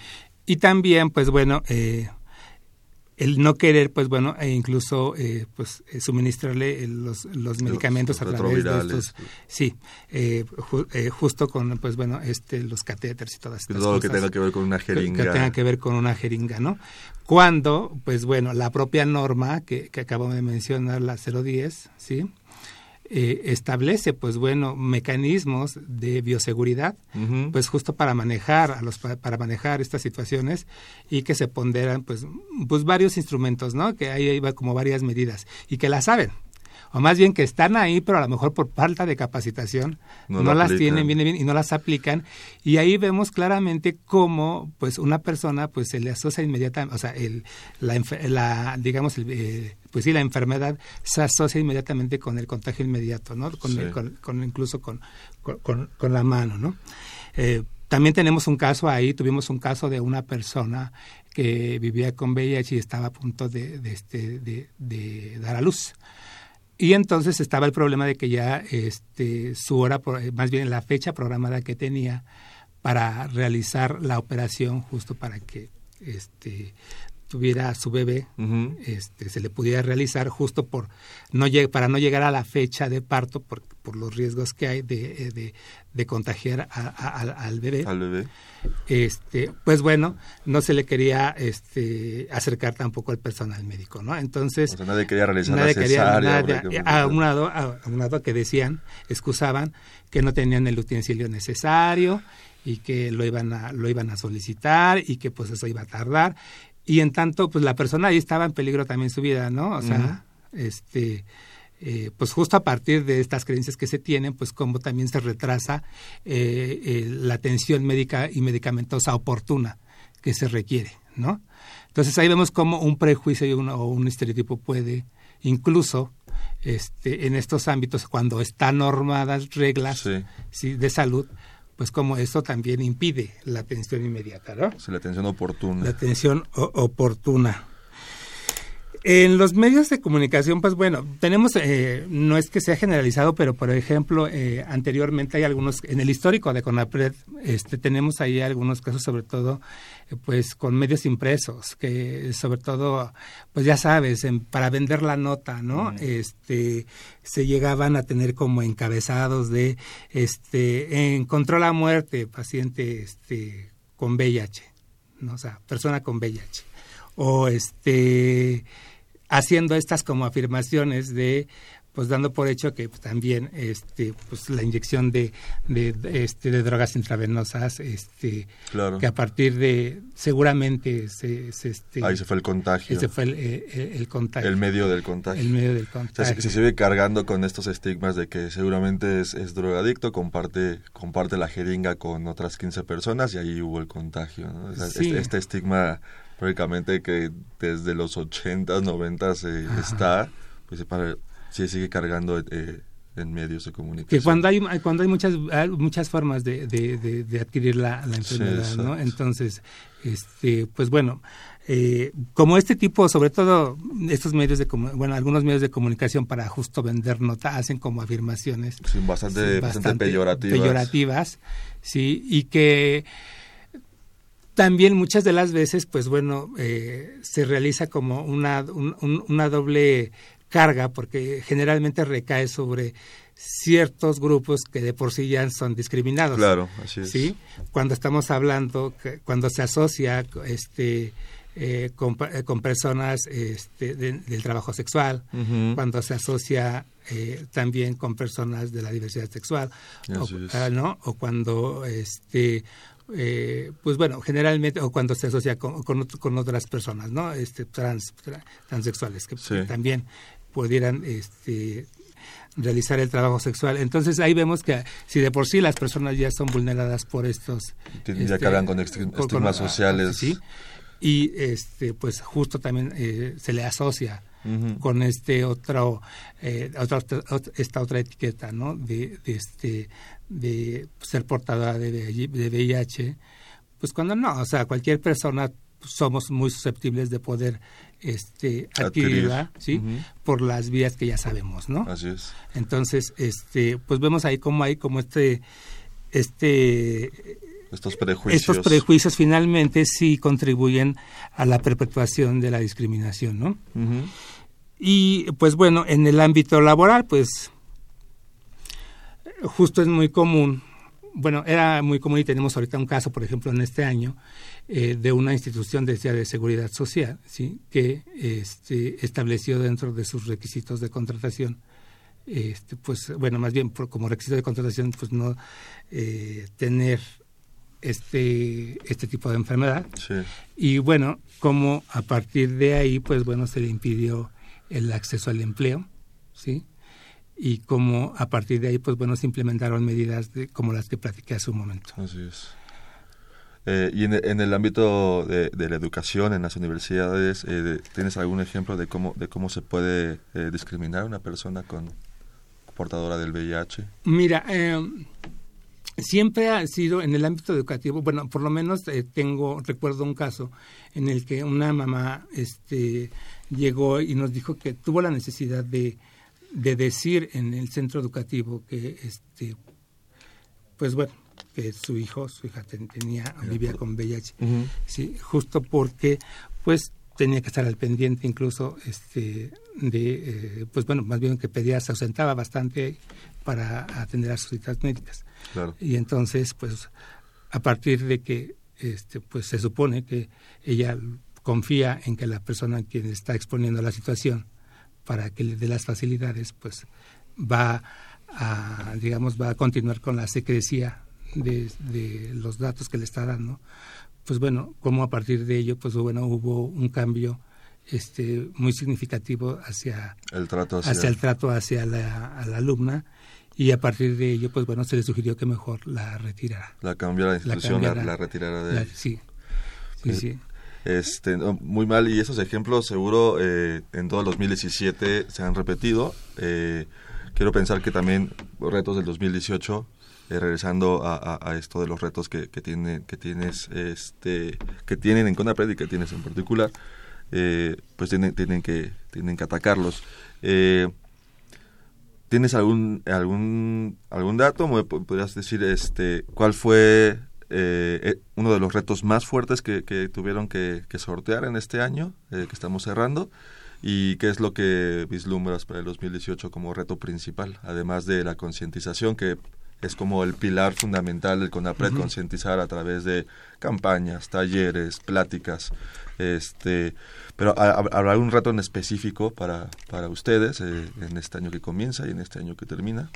D: y también, pues bueno, eh, el no querer, pues bueno, e incluso eh, pues eh, suministrarle los, los medicamentos a través de estos, sí, eh, justo con, pues bueno, este, los catéteres y todas estas
C: Todo lo que tenga que ver con una jeringa.
D: Que, tenga que ver con una jeringa, ¿no? Cuando, pues bueno, la propia norma que, que acabo de mencionar, la 010, ¿sí? Eh, establece pues bueno mecanismos de bioseguridad pues justo para manejar a los para manejar estas situaciones y que se ponderan pues pues varios instrumentos no que ahí iba como varias medidas y que las saben o más bien que están ahí, pero a lo mejor por falta de capacitación no, las tienen bien, bien y no las aplican. Y ahí vemos claramente cómo, pues, una persona, pues, se le asocia inmediatamente, o sea, el, la, la digamos, el, eh, pues sí, la enfermedad se asocia inmediatamente con el contagio inmediato, ¿no? Con, con, incluso con, con, la mano, ¿no? Eh, también tenemos un caso ahí, tuvimos un caso de una persona que vivía con VIH y estaba a punto de, de, este, de, de dar a luz. Y entonces estaba el problema de que ya este, su hora, más bien la fecha programada que tenía para realizar la operación justo para que este, tuviera su bebé, este, se le pudiera realizar justo por no para no llegar a la fecha de parto por, por los riesgos que hay de, eh, de, contagiar al bebé.
C: Al bebé.
D: Este, pues bueno, no se le quería este, acercar tampoco al personal médico, ¿no? Entonces,
C: nadie quería realizar nadie quería,
D: a, un lado, a, un lado que decían, excusaban que no tenían el utensilio necesario y que lo iban a lo iban a solicitar y que pues eso iba a tardar y en tanto, pues la persona ahí estaba en peligro también su vida, ¿no? O sea, este, eh, pues justo a partir de estas creencias que se tienen, pues como también se retrasa eh, la atención médica y medicamentosa oportuna que se requiere, ¿no? Entonces ahí vemos cómo un prejuicio y o un estereotipo puede incluso este, en estos ámbitos, cuando están normadas reglas ¿sí? de salud, pues como esto también impide la atención inmediata, ¿no?
C: Sí, la atención oportuna.
D: La atención oportuna. En los medios de comunicación, pues bueno, tenemos, eh, no es que sea generalizado, pero por ejemplo, eh, anteriormente hay algunos, en el histórico de CONAPRED, este, tenemos ahí algunos casos, sobre todo, eh, pues con medios impresos, que sobre todo, pues ya sabes, para vender la nota, ¿no? Este, se llegaban a tener como encabezados de, este, encontró la muerte, paciente, este, con VIH, ¿no? O sea, persona con VIH. O este haciendo estas como afirmaciones de pues dando por hecho que pues, también este pues la inyección de, de, este de drogas intravenosas este que a partir de seguramente se, este
C: ahí se fue el contagio.
D: ese fue el, el, contagio.
C: El medio del contagio.
D: El medio del contagio.
C: se, sigue cargando con estos estigmas de que seguramente es, es, drogadicto comparte comparte la jeringa con otras 15 personas y ahí hubo el contagio este, este estigma prácticamente que desde los 80, 90 se está, pues para, sigue cargando eh, en medios de comunicación.
D: Que cuando hay, cuando hay muchas, muchas formas de, de, adquirir la, enfermedad, ¿no? Entonces, este, pues bueno, eh, como este tipo, sobre todo estos medios de bueno, algunos medios de comunicación para justo vender nota hacen como afirmaciones
C: bastante, bastante, peyorativas.
D: peyorativas, sí, y que también muchas de las veces, pues bueno, eh, se realiza como una, una doble carga porque generalmente recae sobre ciertos grupos que de por sí ya son discriminados.
C: Claro, así es.
D: ¿sí? Cuando estamos hablando, cuando se asocia este, eh, con, eh, con, personas este, del trabajo sexual, cuando se asocia también con personas de la diversidad sexual, o, ah, ¿no? o cuando este, eh, pues bueno, generalmente, o cuando se asocia con, con, otras personas, ¿no? Este, trans, transexuales, que también pudieran este, realizar el trabajo sexual. Entonces ahí vemos que si de por sí las personas ya son vulneradas por estos...
C: ya este, cargan con estigmas sociales.
D: Sí, y este pues justo también eh, se le asocia con este otro eh, esta otra etiqueta no de, este de ser portadora de, de VIH pues cuando no o sea cualquier persona somos muy susceptibles de poder este adquirirla sí por las vías que ya sabemos no
C: así es.
D: Entonces este pues vemos ahí como hay como este este
C: estos prejuicios.
D: Estos prejuicios finalmente sí contribuyen a la perpetuación de la discriminación, ¿no? Y pues bueno, en el ámbito laboral, pues justo es muy común, bueno, era muy común y tenemos ahorita un caso, por ejemplo, en este año, eh, de una institución de, de seguridad social, ¿sí? que este, estableció dentro de sus requisitos de contratación este, pues bueno, más bien como requisito de contratación, pues no eh, tener este, este tipo de enfermedad. Y bueno, como a partir de ahí, pues bueno, se le impidió el acceso al empleo, ¿sí? Y como a partir de ahí, pues bueno, se implementaron medidas de, como las que platiqué hace un momento.
C: Así es. Eh, y en, el ámbito de, la educación en las universidades, eh, ¿tienes algún ejemplo de cómo, de cómo se puede eh, discriminar a una persona con portadora del VIH?
D: Mira, eh, siempre ha sido en el ámbito educativo, bueno, por lo menos eh, tengo, recuerdo un caso en el que una mamá este, llegó y nos dijo que tuvo la necesidad de, de decir en el centro educativo que, este, pues bueno, que su hijo, su hija tenía, vivía con VIH, sí, justo porque, pues, tenía que estar al pendiente incluso este de eh, pues bueno más bien que pedía se ausentaba bastante para atender a sus citas médicas. Y entonces, pues, a partir de que este, pues se supone que ella confía en que la persona quien está exponiendo la situación para que le dé las facilidades, pues va a, digamos, va a continuar con la secrecía de, de los datos que le está dando. Pues bueno, como a partir de ello, pues bueno, hubo un cambio este muy significativo hacia
C: el trato
D: hacia, el trato hacia la, a la alumna y a partir de ello, pues bueno, se le sugirió que mejor la retirara.
C: La cambiara la institución, la, retirara de...
D: sí, sí, sí.
C: Este, muy mal, y esos ejemplos seguro eh, en todo el 2017 se han repetido. Eh, quiero pensar que también retos del 2018 eh, regresando a, esto de los retos que, que, que tienes este que tienen en Conapred y que tienes en particular pues tienen tienen que tienen que atacarlos ¿Tienes algún algún algún dato? ¿Podrías decir este cuál fue eh, eh, uno de los retos más fuertes que, tuvieron que, sortear en este año eh, que estamos cerrando? ¿Y qué es lo que vislumbras para el 2018 como reto principal? Además de la concientización, que es como el pilar fundamental del CONAPRED, concientizar a través de campañas, talleres, pláticas. Este, pero ¿habrá algún reto en específico para, para ustedes eh, en este año que comienza y en este año que termina?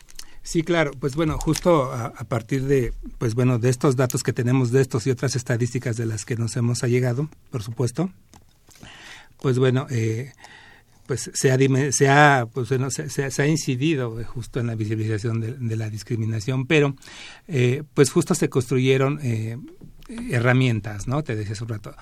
D: Sí, claro. Pues bueno, justo a, partir de, pues bueno, de estos datos que tenemos de estos y otras estadísticas de las que nos hemos allegado, por supuesto, pues bueno, eh, pues se ha, se ha, pues bueno, se, ha incidido justo en la visibilización de, la discriminación, pero eh, pues justo se construyeron eh, herramientas, ¿no? Te decía hace un rato.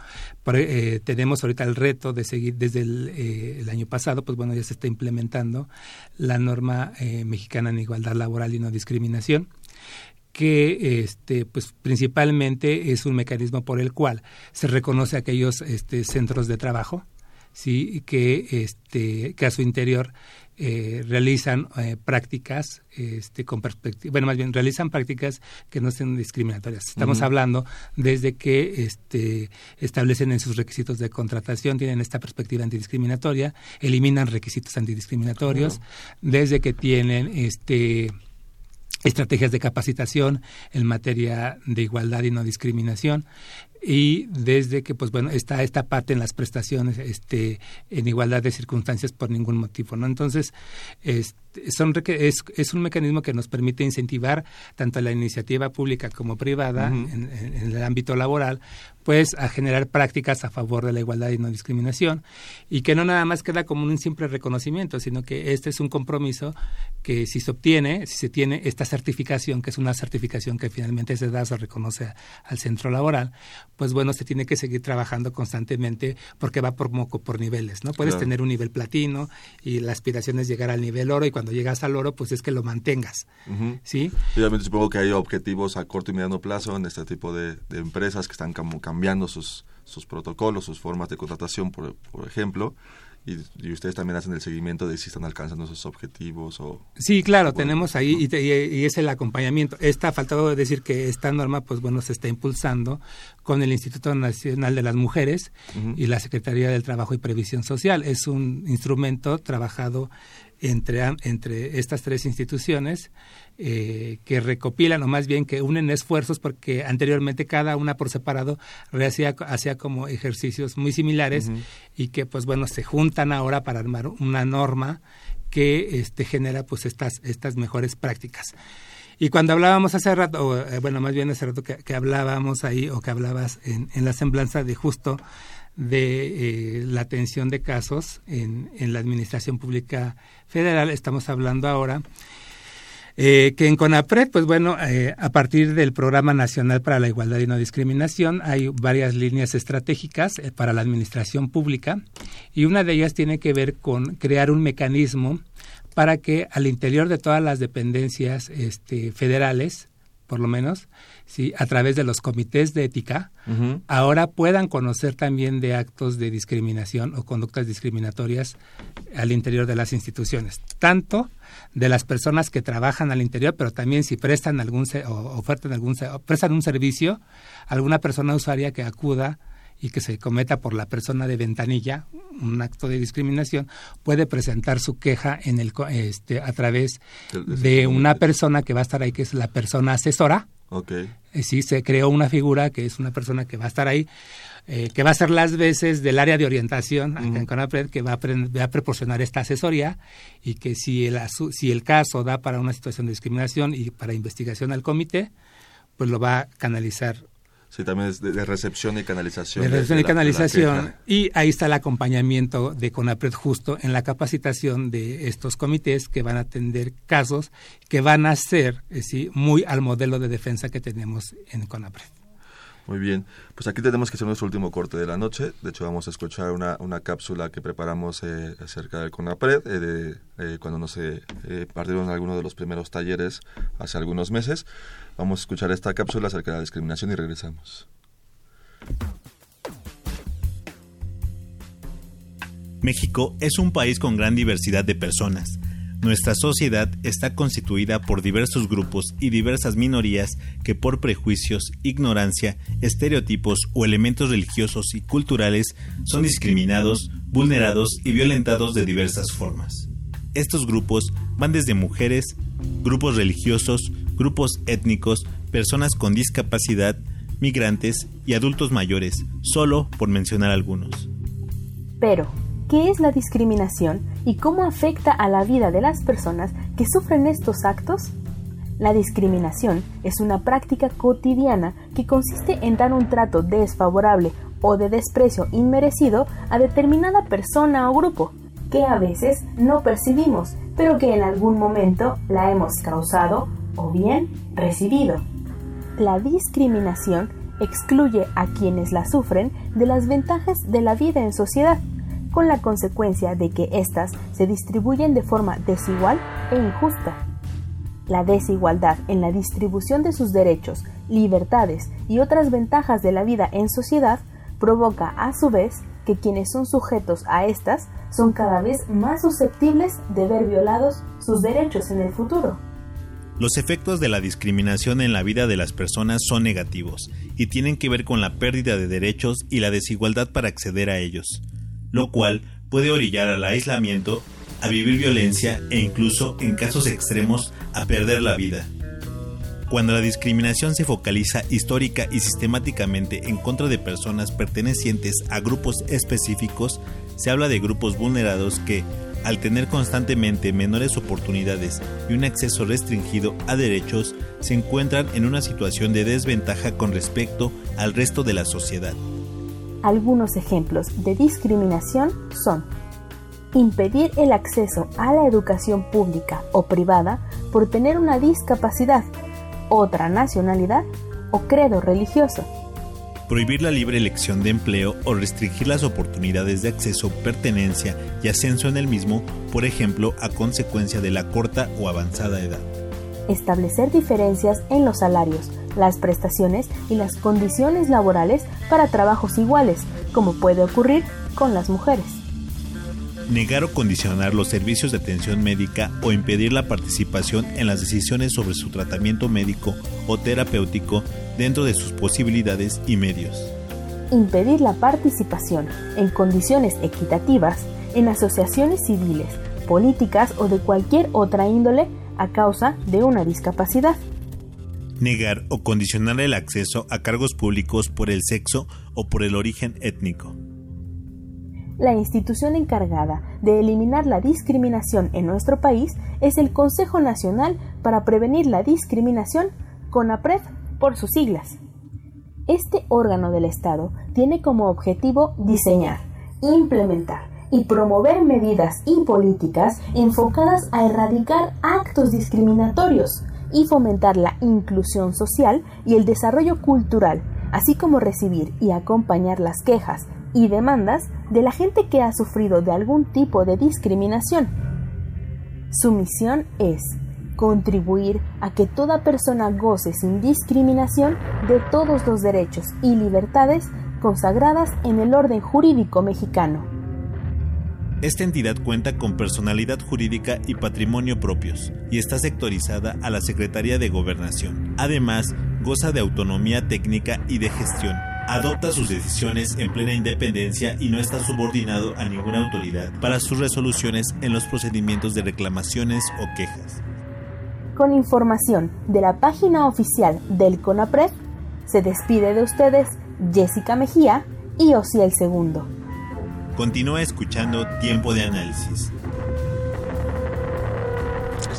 D: Eh, tenemos ahorita el reto de seguir desde eh, el, año pasado, pues bueno, ya se está implementando la norma eh, mexicana en igualdad laboral y no discriminación que este pues principalmente es un mecanismo por el cual se reconoce aquellos este, centros de trabajo sí que este que a su interior eh, realizan eh, prácticas este, con perspectiva, bueno, más bien realizan prácticas que no sean discriminatorias. Estamos hablando desde que este, establecen en sus requisitos de contratación, tienen esta perspectiva antidiscriminatoria, eliminan requisitos antidiscriminatorios, desde que tienen este estrategias de capacitación en materia de igualdad y no discriminación y desde que pues bueno está esta parte en las prestaciones este en igualdad de circunstancias por ningún motivo no entonces este, son es, es un mecanismo que nos permite incentivar tanto la iniciativa pública como privada en, el ámbito laboral pues a generar prácticas a favor de la igualdad y no discriminación. Y que no nada más queda como un simple reconocimiento sino que este es un compromiso que si se obtiene, si se tiene esta certificación, que es una certificación que finalmente se da, se reconoce al centro laboral, pues bueno, se tiene que seguir trabajando constantemente porque va por, por niveles, ¿no? Puedes tener un nivel platino y la aspiración es llegar al nivel oro y cuando llegas al oro, pues es que lo mantengas, ¿sí?
C: Obviamente supongo que hay objetivos a corto y mediano plazo en este tipo de, empresas que están cambiando sus, sus protocolos, sus formas de contratación, por, por ejemplo, y, ustedes también hacen el seguimiento de si están alcanzando esos objetivos o
D: sí claro tenemos ahí y, es el acompañamiento. Está faltado decir que esta norma pues bueno se está impulsando con el Instituto Nacional de las Mujeres y la Secretaría del Trabajo y Previsión Social. Es un instrumento trabajado entre entre estas tres instituciones eh, que recopilan o más bien que unen esfuerzos porque anteriormente cada una por separado hacía, hacía como ejercicios muy similares y que pues bueno se juntan ahora para armar una norma que este, genera pues estas, estas mejores prácticas. Y cuando hablábamos hace rato, eh, bueno, más bien hace rato que, hablábamos ahí o que hablabas en, la semblanza de justo de eh, la atención de casos en, en la Administración Pública Federal, estamos hablando ahora eh, que en CONAPRED, pues bueno, eh, a partir del Programa Nacional para la Igualdad y No Discriminación hay varias líneas estratégicas eh, para la administración pública y una de ellas tiene que ver con crear un mecanismo para que al interior de todas las dependencias este, federales, por lo menos, ¿sí? a través de los comités de ética, ahora puedan conocer también de actos de discriminación o conductas discriminatorias al interior de las instituciones, tanto de las personas que trabajan al interior, pero también si prestan algún o ofertan algún o prestan un servicio, alguna persona usuaria que acuda y que se cometa por la persona de ventanilla un acto de discriminación puede presentar su queja en el este a través de una persona que va a estar ahí que es la persona asesora.
C: Okay.
D: Eh, sí, se creó una figura que es una persona que va a estar ahí, eh, que va a hacer las veces del área de orientación en Conapred, que va a, va a, proporcionar esta asesoría y que si el, si el caso da para una situación de discriminación y para investigación al comité, pues lo va a canalizar
C: Sí, también es de, recepción y canalización.
D: De recepción y canalización. y ahí está el acompañamiento de CONAPRED justo en la capacitación de estos comités que van a atender casos que van a ser eh, sí, muy al modelo de defensa que tenemos en CONAPRED.
C: Muy bien, pues aquí tenemos que hacer nuestro último corte de la noche. De hecho, vamos a escuchar una, una cápsula que preparamos eh, acerca del CONAPRED, eh, de, cuando nos partieron algunos de los primeros talleres hace algunos meses. Vamos a escuchar esta cápsula acerca de la discriminación y regresamos.
A: México es un país con gran diversidad de personas. Nuestra sociedad está constituida por diversos grupos y diversas minorías que por prejuicios, ignorancia, estereotipos o elementos religiosos y culturales son discriminados, vulnerados y violentados de diversas formas. Estos grupos van desde mujeres, grupos religiosos, grupos étnicos, personas con discapacidad, migrantes y adultos mayores, solo por mencionar algunos.
E: Pero, ¿qué es la discriminación y cómo afecta a la vida de las personas que sufren estos actos? La discriminación es una práctica cotidiana que consiste en dar un trato desfavorable o de desprecio inmerecido a determinada persona o grupo, que a veces no percibimos, pero que en algún momento la hemos causado o bien recibido. La discriminación excluye a quienes la sufren de las ventajas de la vida en sociedad, con la consecuencia de que éstas se distribuyen de forma desigual e injusta. La desigualdad en la distribución de sus derechos, libertades y otras ventajas de la vida en sociedad provoca a su vez que quienes son sujetos a estas son cada vez más susceptibles de ver violados sus derechos en el futuro.
A: Los efectos de la discriminación en la vida de las personas son negativos y tienen que ver con la pérdida de derechos y la desigualdad para acceder a ellos, lo cual puede orillar al aislamiento, a vivir violencia e incluso, en casos extremos, a perder la vida. Cuando la discriminación se focaliza histórica y sistemáticamente en contra de personas pertenecientes a grupos específicos, se habla de grupos vulnerados que, al tener constantemente menores oportunidades y un acceso restringido a derechos, se encuentran en una situación de desventaja con respecto al resto de la sociedad.
E: Algunos ejemplos de discriminación son impedir el acceso a la educación pública o privada por tener una discapacidad, otra nacionalidad o credo religioso.
A: Prohibir la libre elección de empleo o restringir las oportunidades de acceso, pertenencia y ascenso en el mismo, por ejemplo, a consecuencia de la corta o avanzada edad.
E: Establecer diferencias en los salarios, las prestaciones y las condiciones laborales para trabajos iguales, como puede ocurrir con las mujeres
A: negar o condicionar los servicios de atención médica o impedir la participación en las decisiones sobre su tratamiento médico o terapéutico dentro de sus posibilidades y medios.
E: Impedir la participación en condiciones equitativas en asociaciones civiles, políticas o de cualquier otra índole a causa de una discapacidad.
A: Negar o condicionar el acceso a cargos públicos por el sexo o por el origen étnico
E: la institución encargada de eliminar la discriminación en nuestro país es el Consejo Nacional para Prevenir la Discriminación, CONAPRED por sus siglas. Este órgano del Estado tiene como objetivo diseñar, implementar y promover medidas y políticas enfocadas a erradicar actos discriminatorios y fomentar la inclusión social y el desarrollo cultural, así como recibir y acompañar las quejas, y demandas de la gente que ha sufrido de algún tipo de discriminación. Su misión es contribuir a que toda persona goce sin discriminación de todos los derechos y libertades consagradas en el orden jurídico mexicano.
A: Esta entidad cuenta con personalidad jurídica y patrimonio propios y está sectorizada a la Secretaría de Gobernación. Además, goza de autonomía técnica y de gestión adopta sus decisiones en plena independencia y no está subordinado a ninguna autoridad para sus resoluciones en los procedimientos de reclamaciones o quejas.
E: Con información de la página oficial del CONAPRED, se despide de ustedes Jessica Mejía y Osiel Segundo.
A: Continúa escuchando Tiempo de Análisis.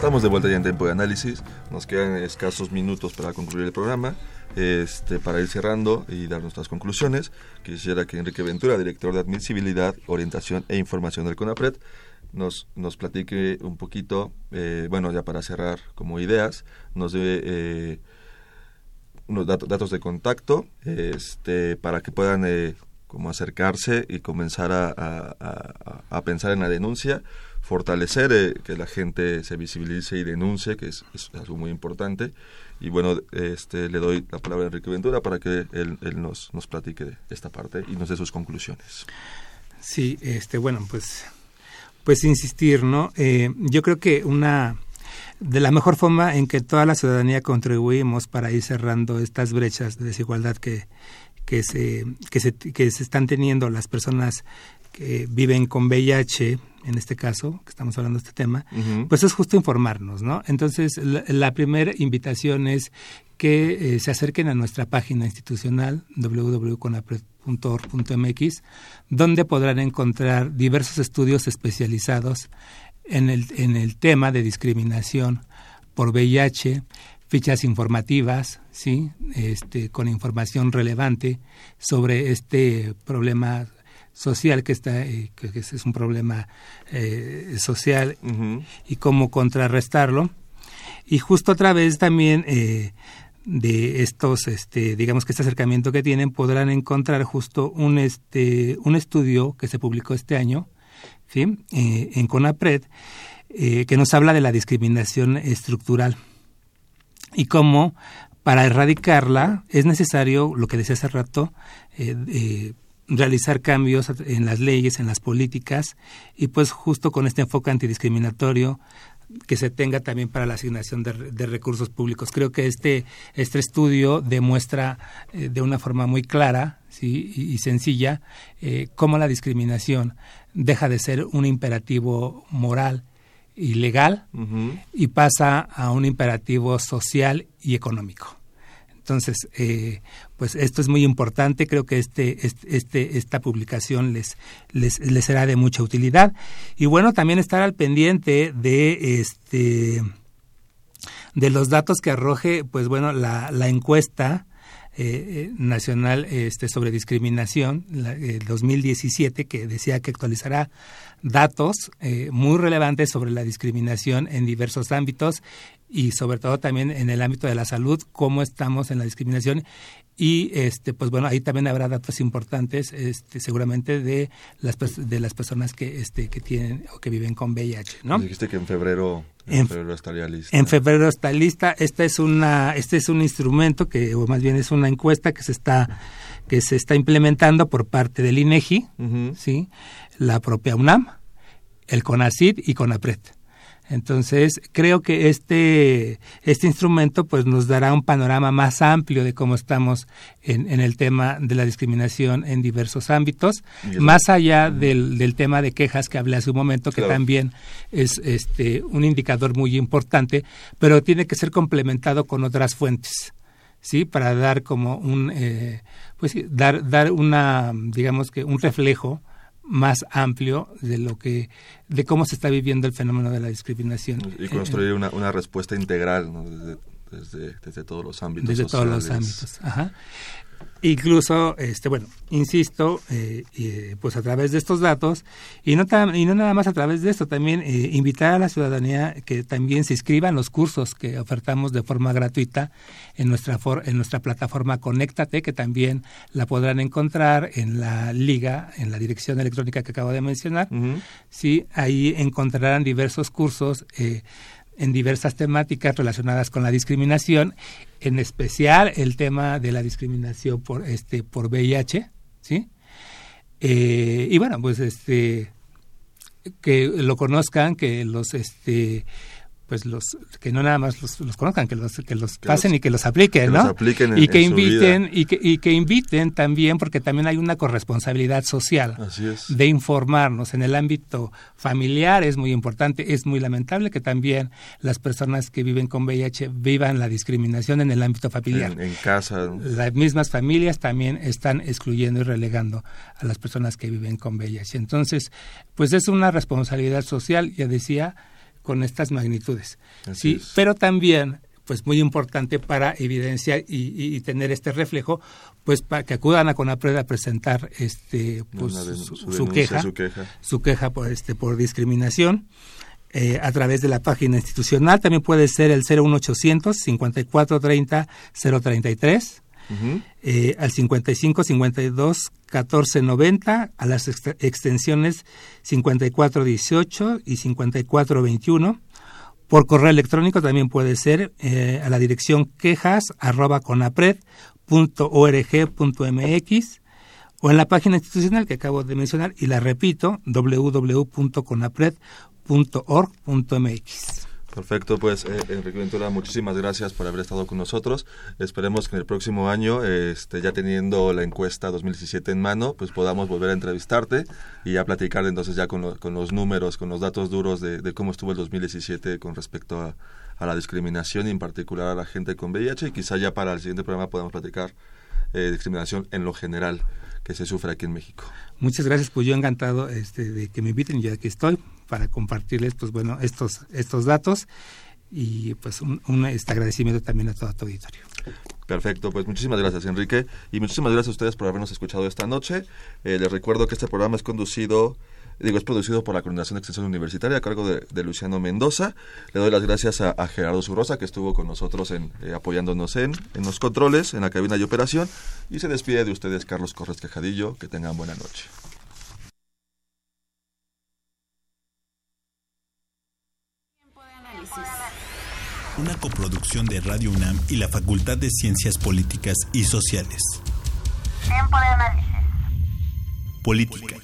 C: Estamos de vuelta ya en Tiempo de Análisis. Nos quedan escasos minutos para concluir el programa. Este, para ir cerrando y dar nuestras conclusiones, quisiera que Enrique Ventura, director de Admisibilidad, Orientación e Información del CONAPRED, nos, nos platique un poquito, eh, bueno, ya para cerrar como ideas, nos dé eh, unos datos de contacto este, para que puedan eh, como acercarse y comenzar a, pensar en la denuncia, fortalecer que la gente se visibilice y denuncie, que es algo muy importante, y bueno, este, le doy la palabra a Enrique Ventura para que él, nos, nos platique esta parte y nos dé sus conclusiones.
D: Sí, este, bueno, pues, pues insistir, ¿no? Eh, yo creo que una de la mejor forma en que toda la ciudadanía contribuimos para ir cerrando estas brechas de desigualdad que, que, se, que, se, que se están teniendo las personas que viven con VIH, en este caso, que estamos hablando de este tema, pues es justo informarnos, ¿no? Entonces, la, primera invitación es que eh, se acerquen a nuestra página institucional www.conapred.org.mx, donde podrán encontrar diversos estudios especializados en el, en el tema de discriminación por VIH, fichas informativas, sí, este, con información relevante sobre este problema social que está eh, que es un problema eh, social y cómo contrarrestarlo y justo a través también eh, de estos este digamos que este acercamiento que tienen podrán encontrar justo un este un estudio que se publicó este año ¿sí? en Conapred que nos habla de la discriminación estructural y cómo para erradicarla es necesario lo que decía hace rato eh, realizar cambios en las leyes, en las políticas y pues justo con este enfoque antidiscriminatorio que se tenga también para la asignación de, recursos públicos. Creo que este, este estudio demuestra eh, de una forma muy clara ¿sí? y, sencilla eh, cómo la discriminación deja de ser un imperativo moral y legal y pasa a un imperativo social y económico. Entonces, eh, pues esto es muy importante. Creo que este, este, esta publicación les, les, les será de mucha utilidad. Y bueno, también estar al pendiente de este de los datos que arroje, pues bueno, la, la encuesta eh, nacional este, sobre discriminación, el 2017, que decía que actualizará datos muy relevantes sobre la discriminación en diversos ámbitos y sobre todo también en el ámbito de la salud, cómo estamos en la discriminación. Y este pues bueno ahí también habrá datos importantes este seguramente de las de las personas que este que tienen o que viven con VIH no
C: dijiste que en febrero en, febrero estaría lista.
D: en febrero está lista. Esta es una este es un instrumento que o más bien es una encuesta que se está que se está implementando por parte del INEGI sí la propia UNAM el CONACID y CONAPRED entonces, creo que este, este instrumento pues, nos dará un panorama más amplio de cómo estamos en, en el tema de la discriminación en diversos ámbitos, más allá del, del, tema de quejas que hablé hace un momento, que también es este, un indicador muy importante, pero tiene que ser complementado con otras fuentes. sí para dar como un eh, pues dar dar una digamos que un reflejo más amplio de lo que de cómo se está viviendo el fenómeno de la discriminación.
C: Y construir una, una respuesta integral desde, desde, todos los ámbitos
D: desde todos los ámbitos ajá. Incluso, este, bueno, insisto, eh, eh, pues a través de estos datos, y no, y no nada más a través de esto, también eh, invitar a la ciudadanía que también se inscriba en los cursos que ofertamos de forma gratuita en nuestra, en nuestra plataforma Conéctate, que también la podrán encontrar en la liga, en la dirección electrónica que acabo de mencionar. Sí, ahí encontrarán diversos cursos en diversas temáticas relacionadas con la discriminación, en especial el tema de la discriminación por este por VIH, ¿sí? Eh, y bueno, pues este que lo conozcan, que los este pues los que no nada más los, conozcan, que los que los pasen y que los apliquen, ¿no? y que inviten y que y que inviten también porque también hay una corresponsabilidad social de informarnos en el ámbito familiar es muy importante, es muy lamentable que también las personas que viven con VIH vivan la discriminación en el ámbito familiar.
C: En, casa.
D: Las mismas familias también están excluyendo y relegando a las personas que viven con VIH. Entonces, pues es una responsabilidad social, ya decía, con estas magnitudes. sí, pero también pues muy importante para evidenciar y, tener este reflejo, pues para que acudan a CONAPRED a presentar este pues, su, queja, su, queja, por este por discriminación eh, a través de la página institucional, también puede ser el 01800 5430 033 eh, al 55 52 14 90 a las extensiones 54 18 y 54 21 por correo electrónico también puede ser eh, a la dirección quejas arroba conapred.org.mx o en la página institucional que acabo de mencionar y la repito www.conapred.org.mx.
C: Perfecto, pues eh, Enrique Ventura, muchísimas gracias por haber estado con nosotros. Esperemos que en el próximo año, este, ya teniendo la encuesta 2017 en mano, pues podamos volver a entrevistarte y a platicar entonces ya con, los números, con los datos duros de, cómo estuvo el 2017 con respecto a, la discriminación y en particular a la gente con VIH y quizá ya para el siguiente programa podamos platicar eh, discriminación en lo general que se sufre aquí en México.
D: Muchas gracias, pues yo encantado este, de que me inviten, yo aquí estoy para compartirles pues bueno estos estos datos y pues un, este agradecimiento también a todo tu auditorio.
C: Perfecto, pues muchísimas gracias Enrique y muchísimas gracias a ustedes por habernos escuchado esta noche. Eh, les recuerdo que este programa es conducido digo, es producido por la Coordinación de Extensión Universitaria a cargo de, Luciano Mendoza. Le doy las gracias a, Gerardo Zurrosa, que estuvo con nosotros en, eh, apoyándonos en, en los controles, en la cabina de operación. Y se despide de ustedes Carlos Corres Quejadillo. Que tengan buena noche.
A: Una coproducción de Radio UNAM y la Facultad de Ciencias Políticas y Sociales.
B: Tiempo de análisis.
A: Política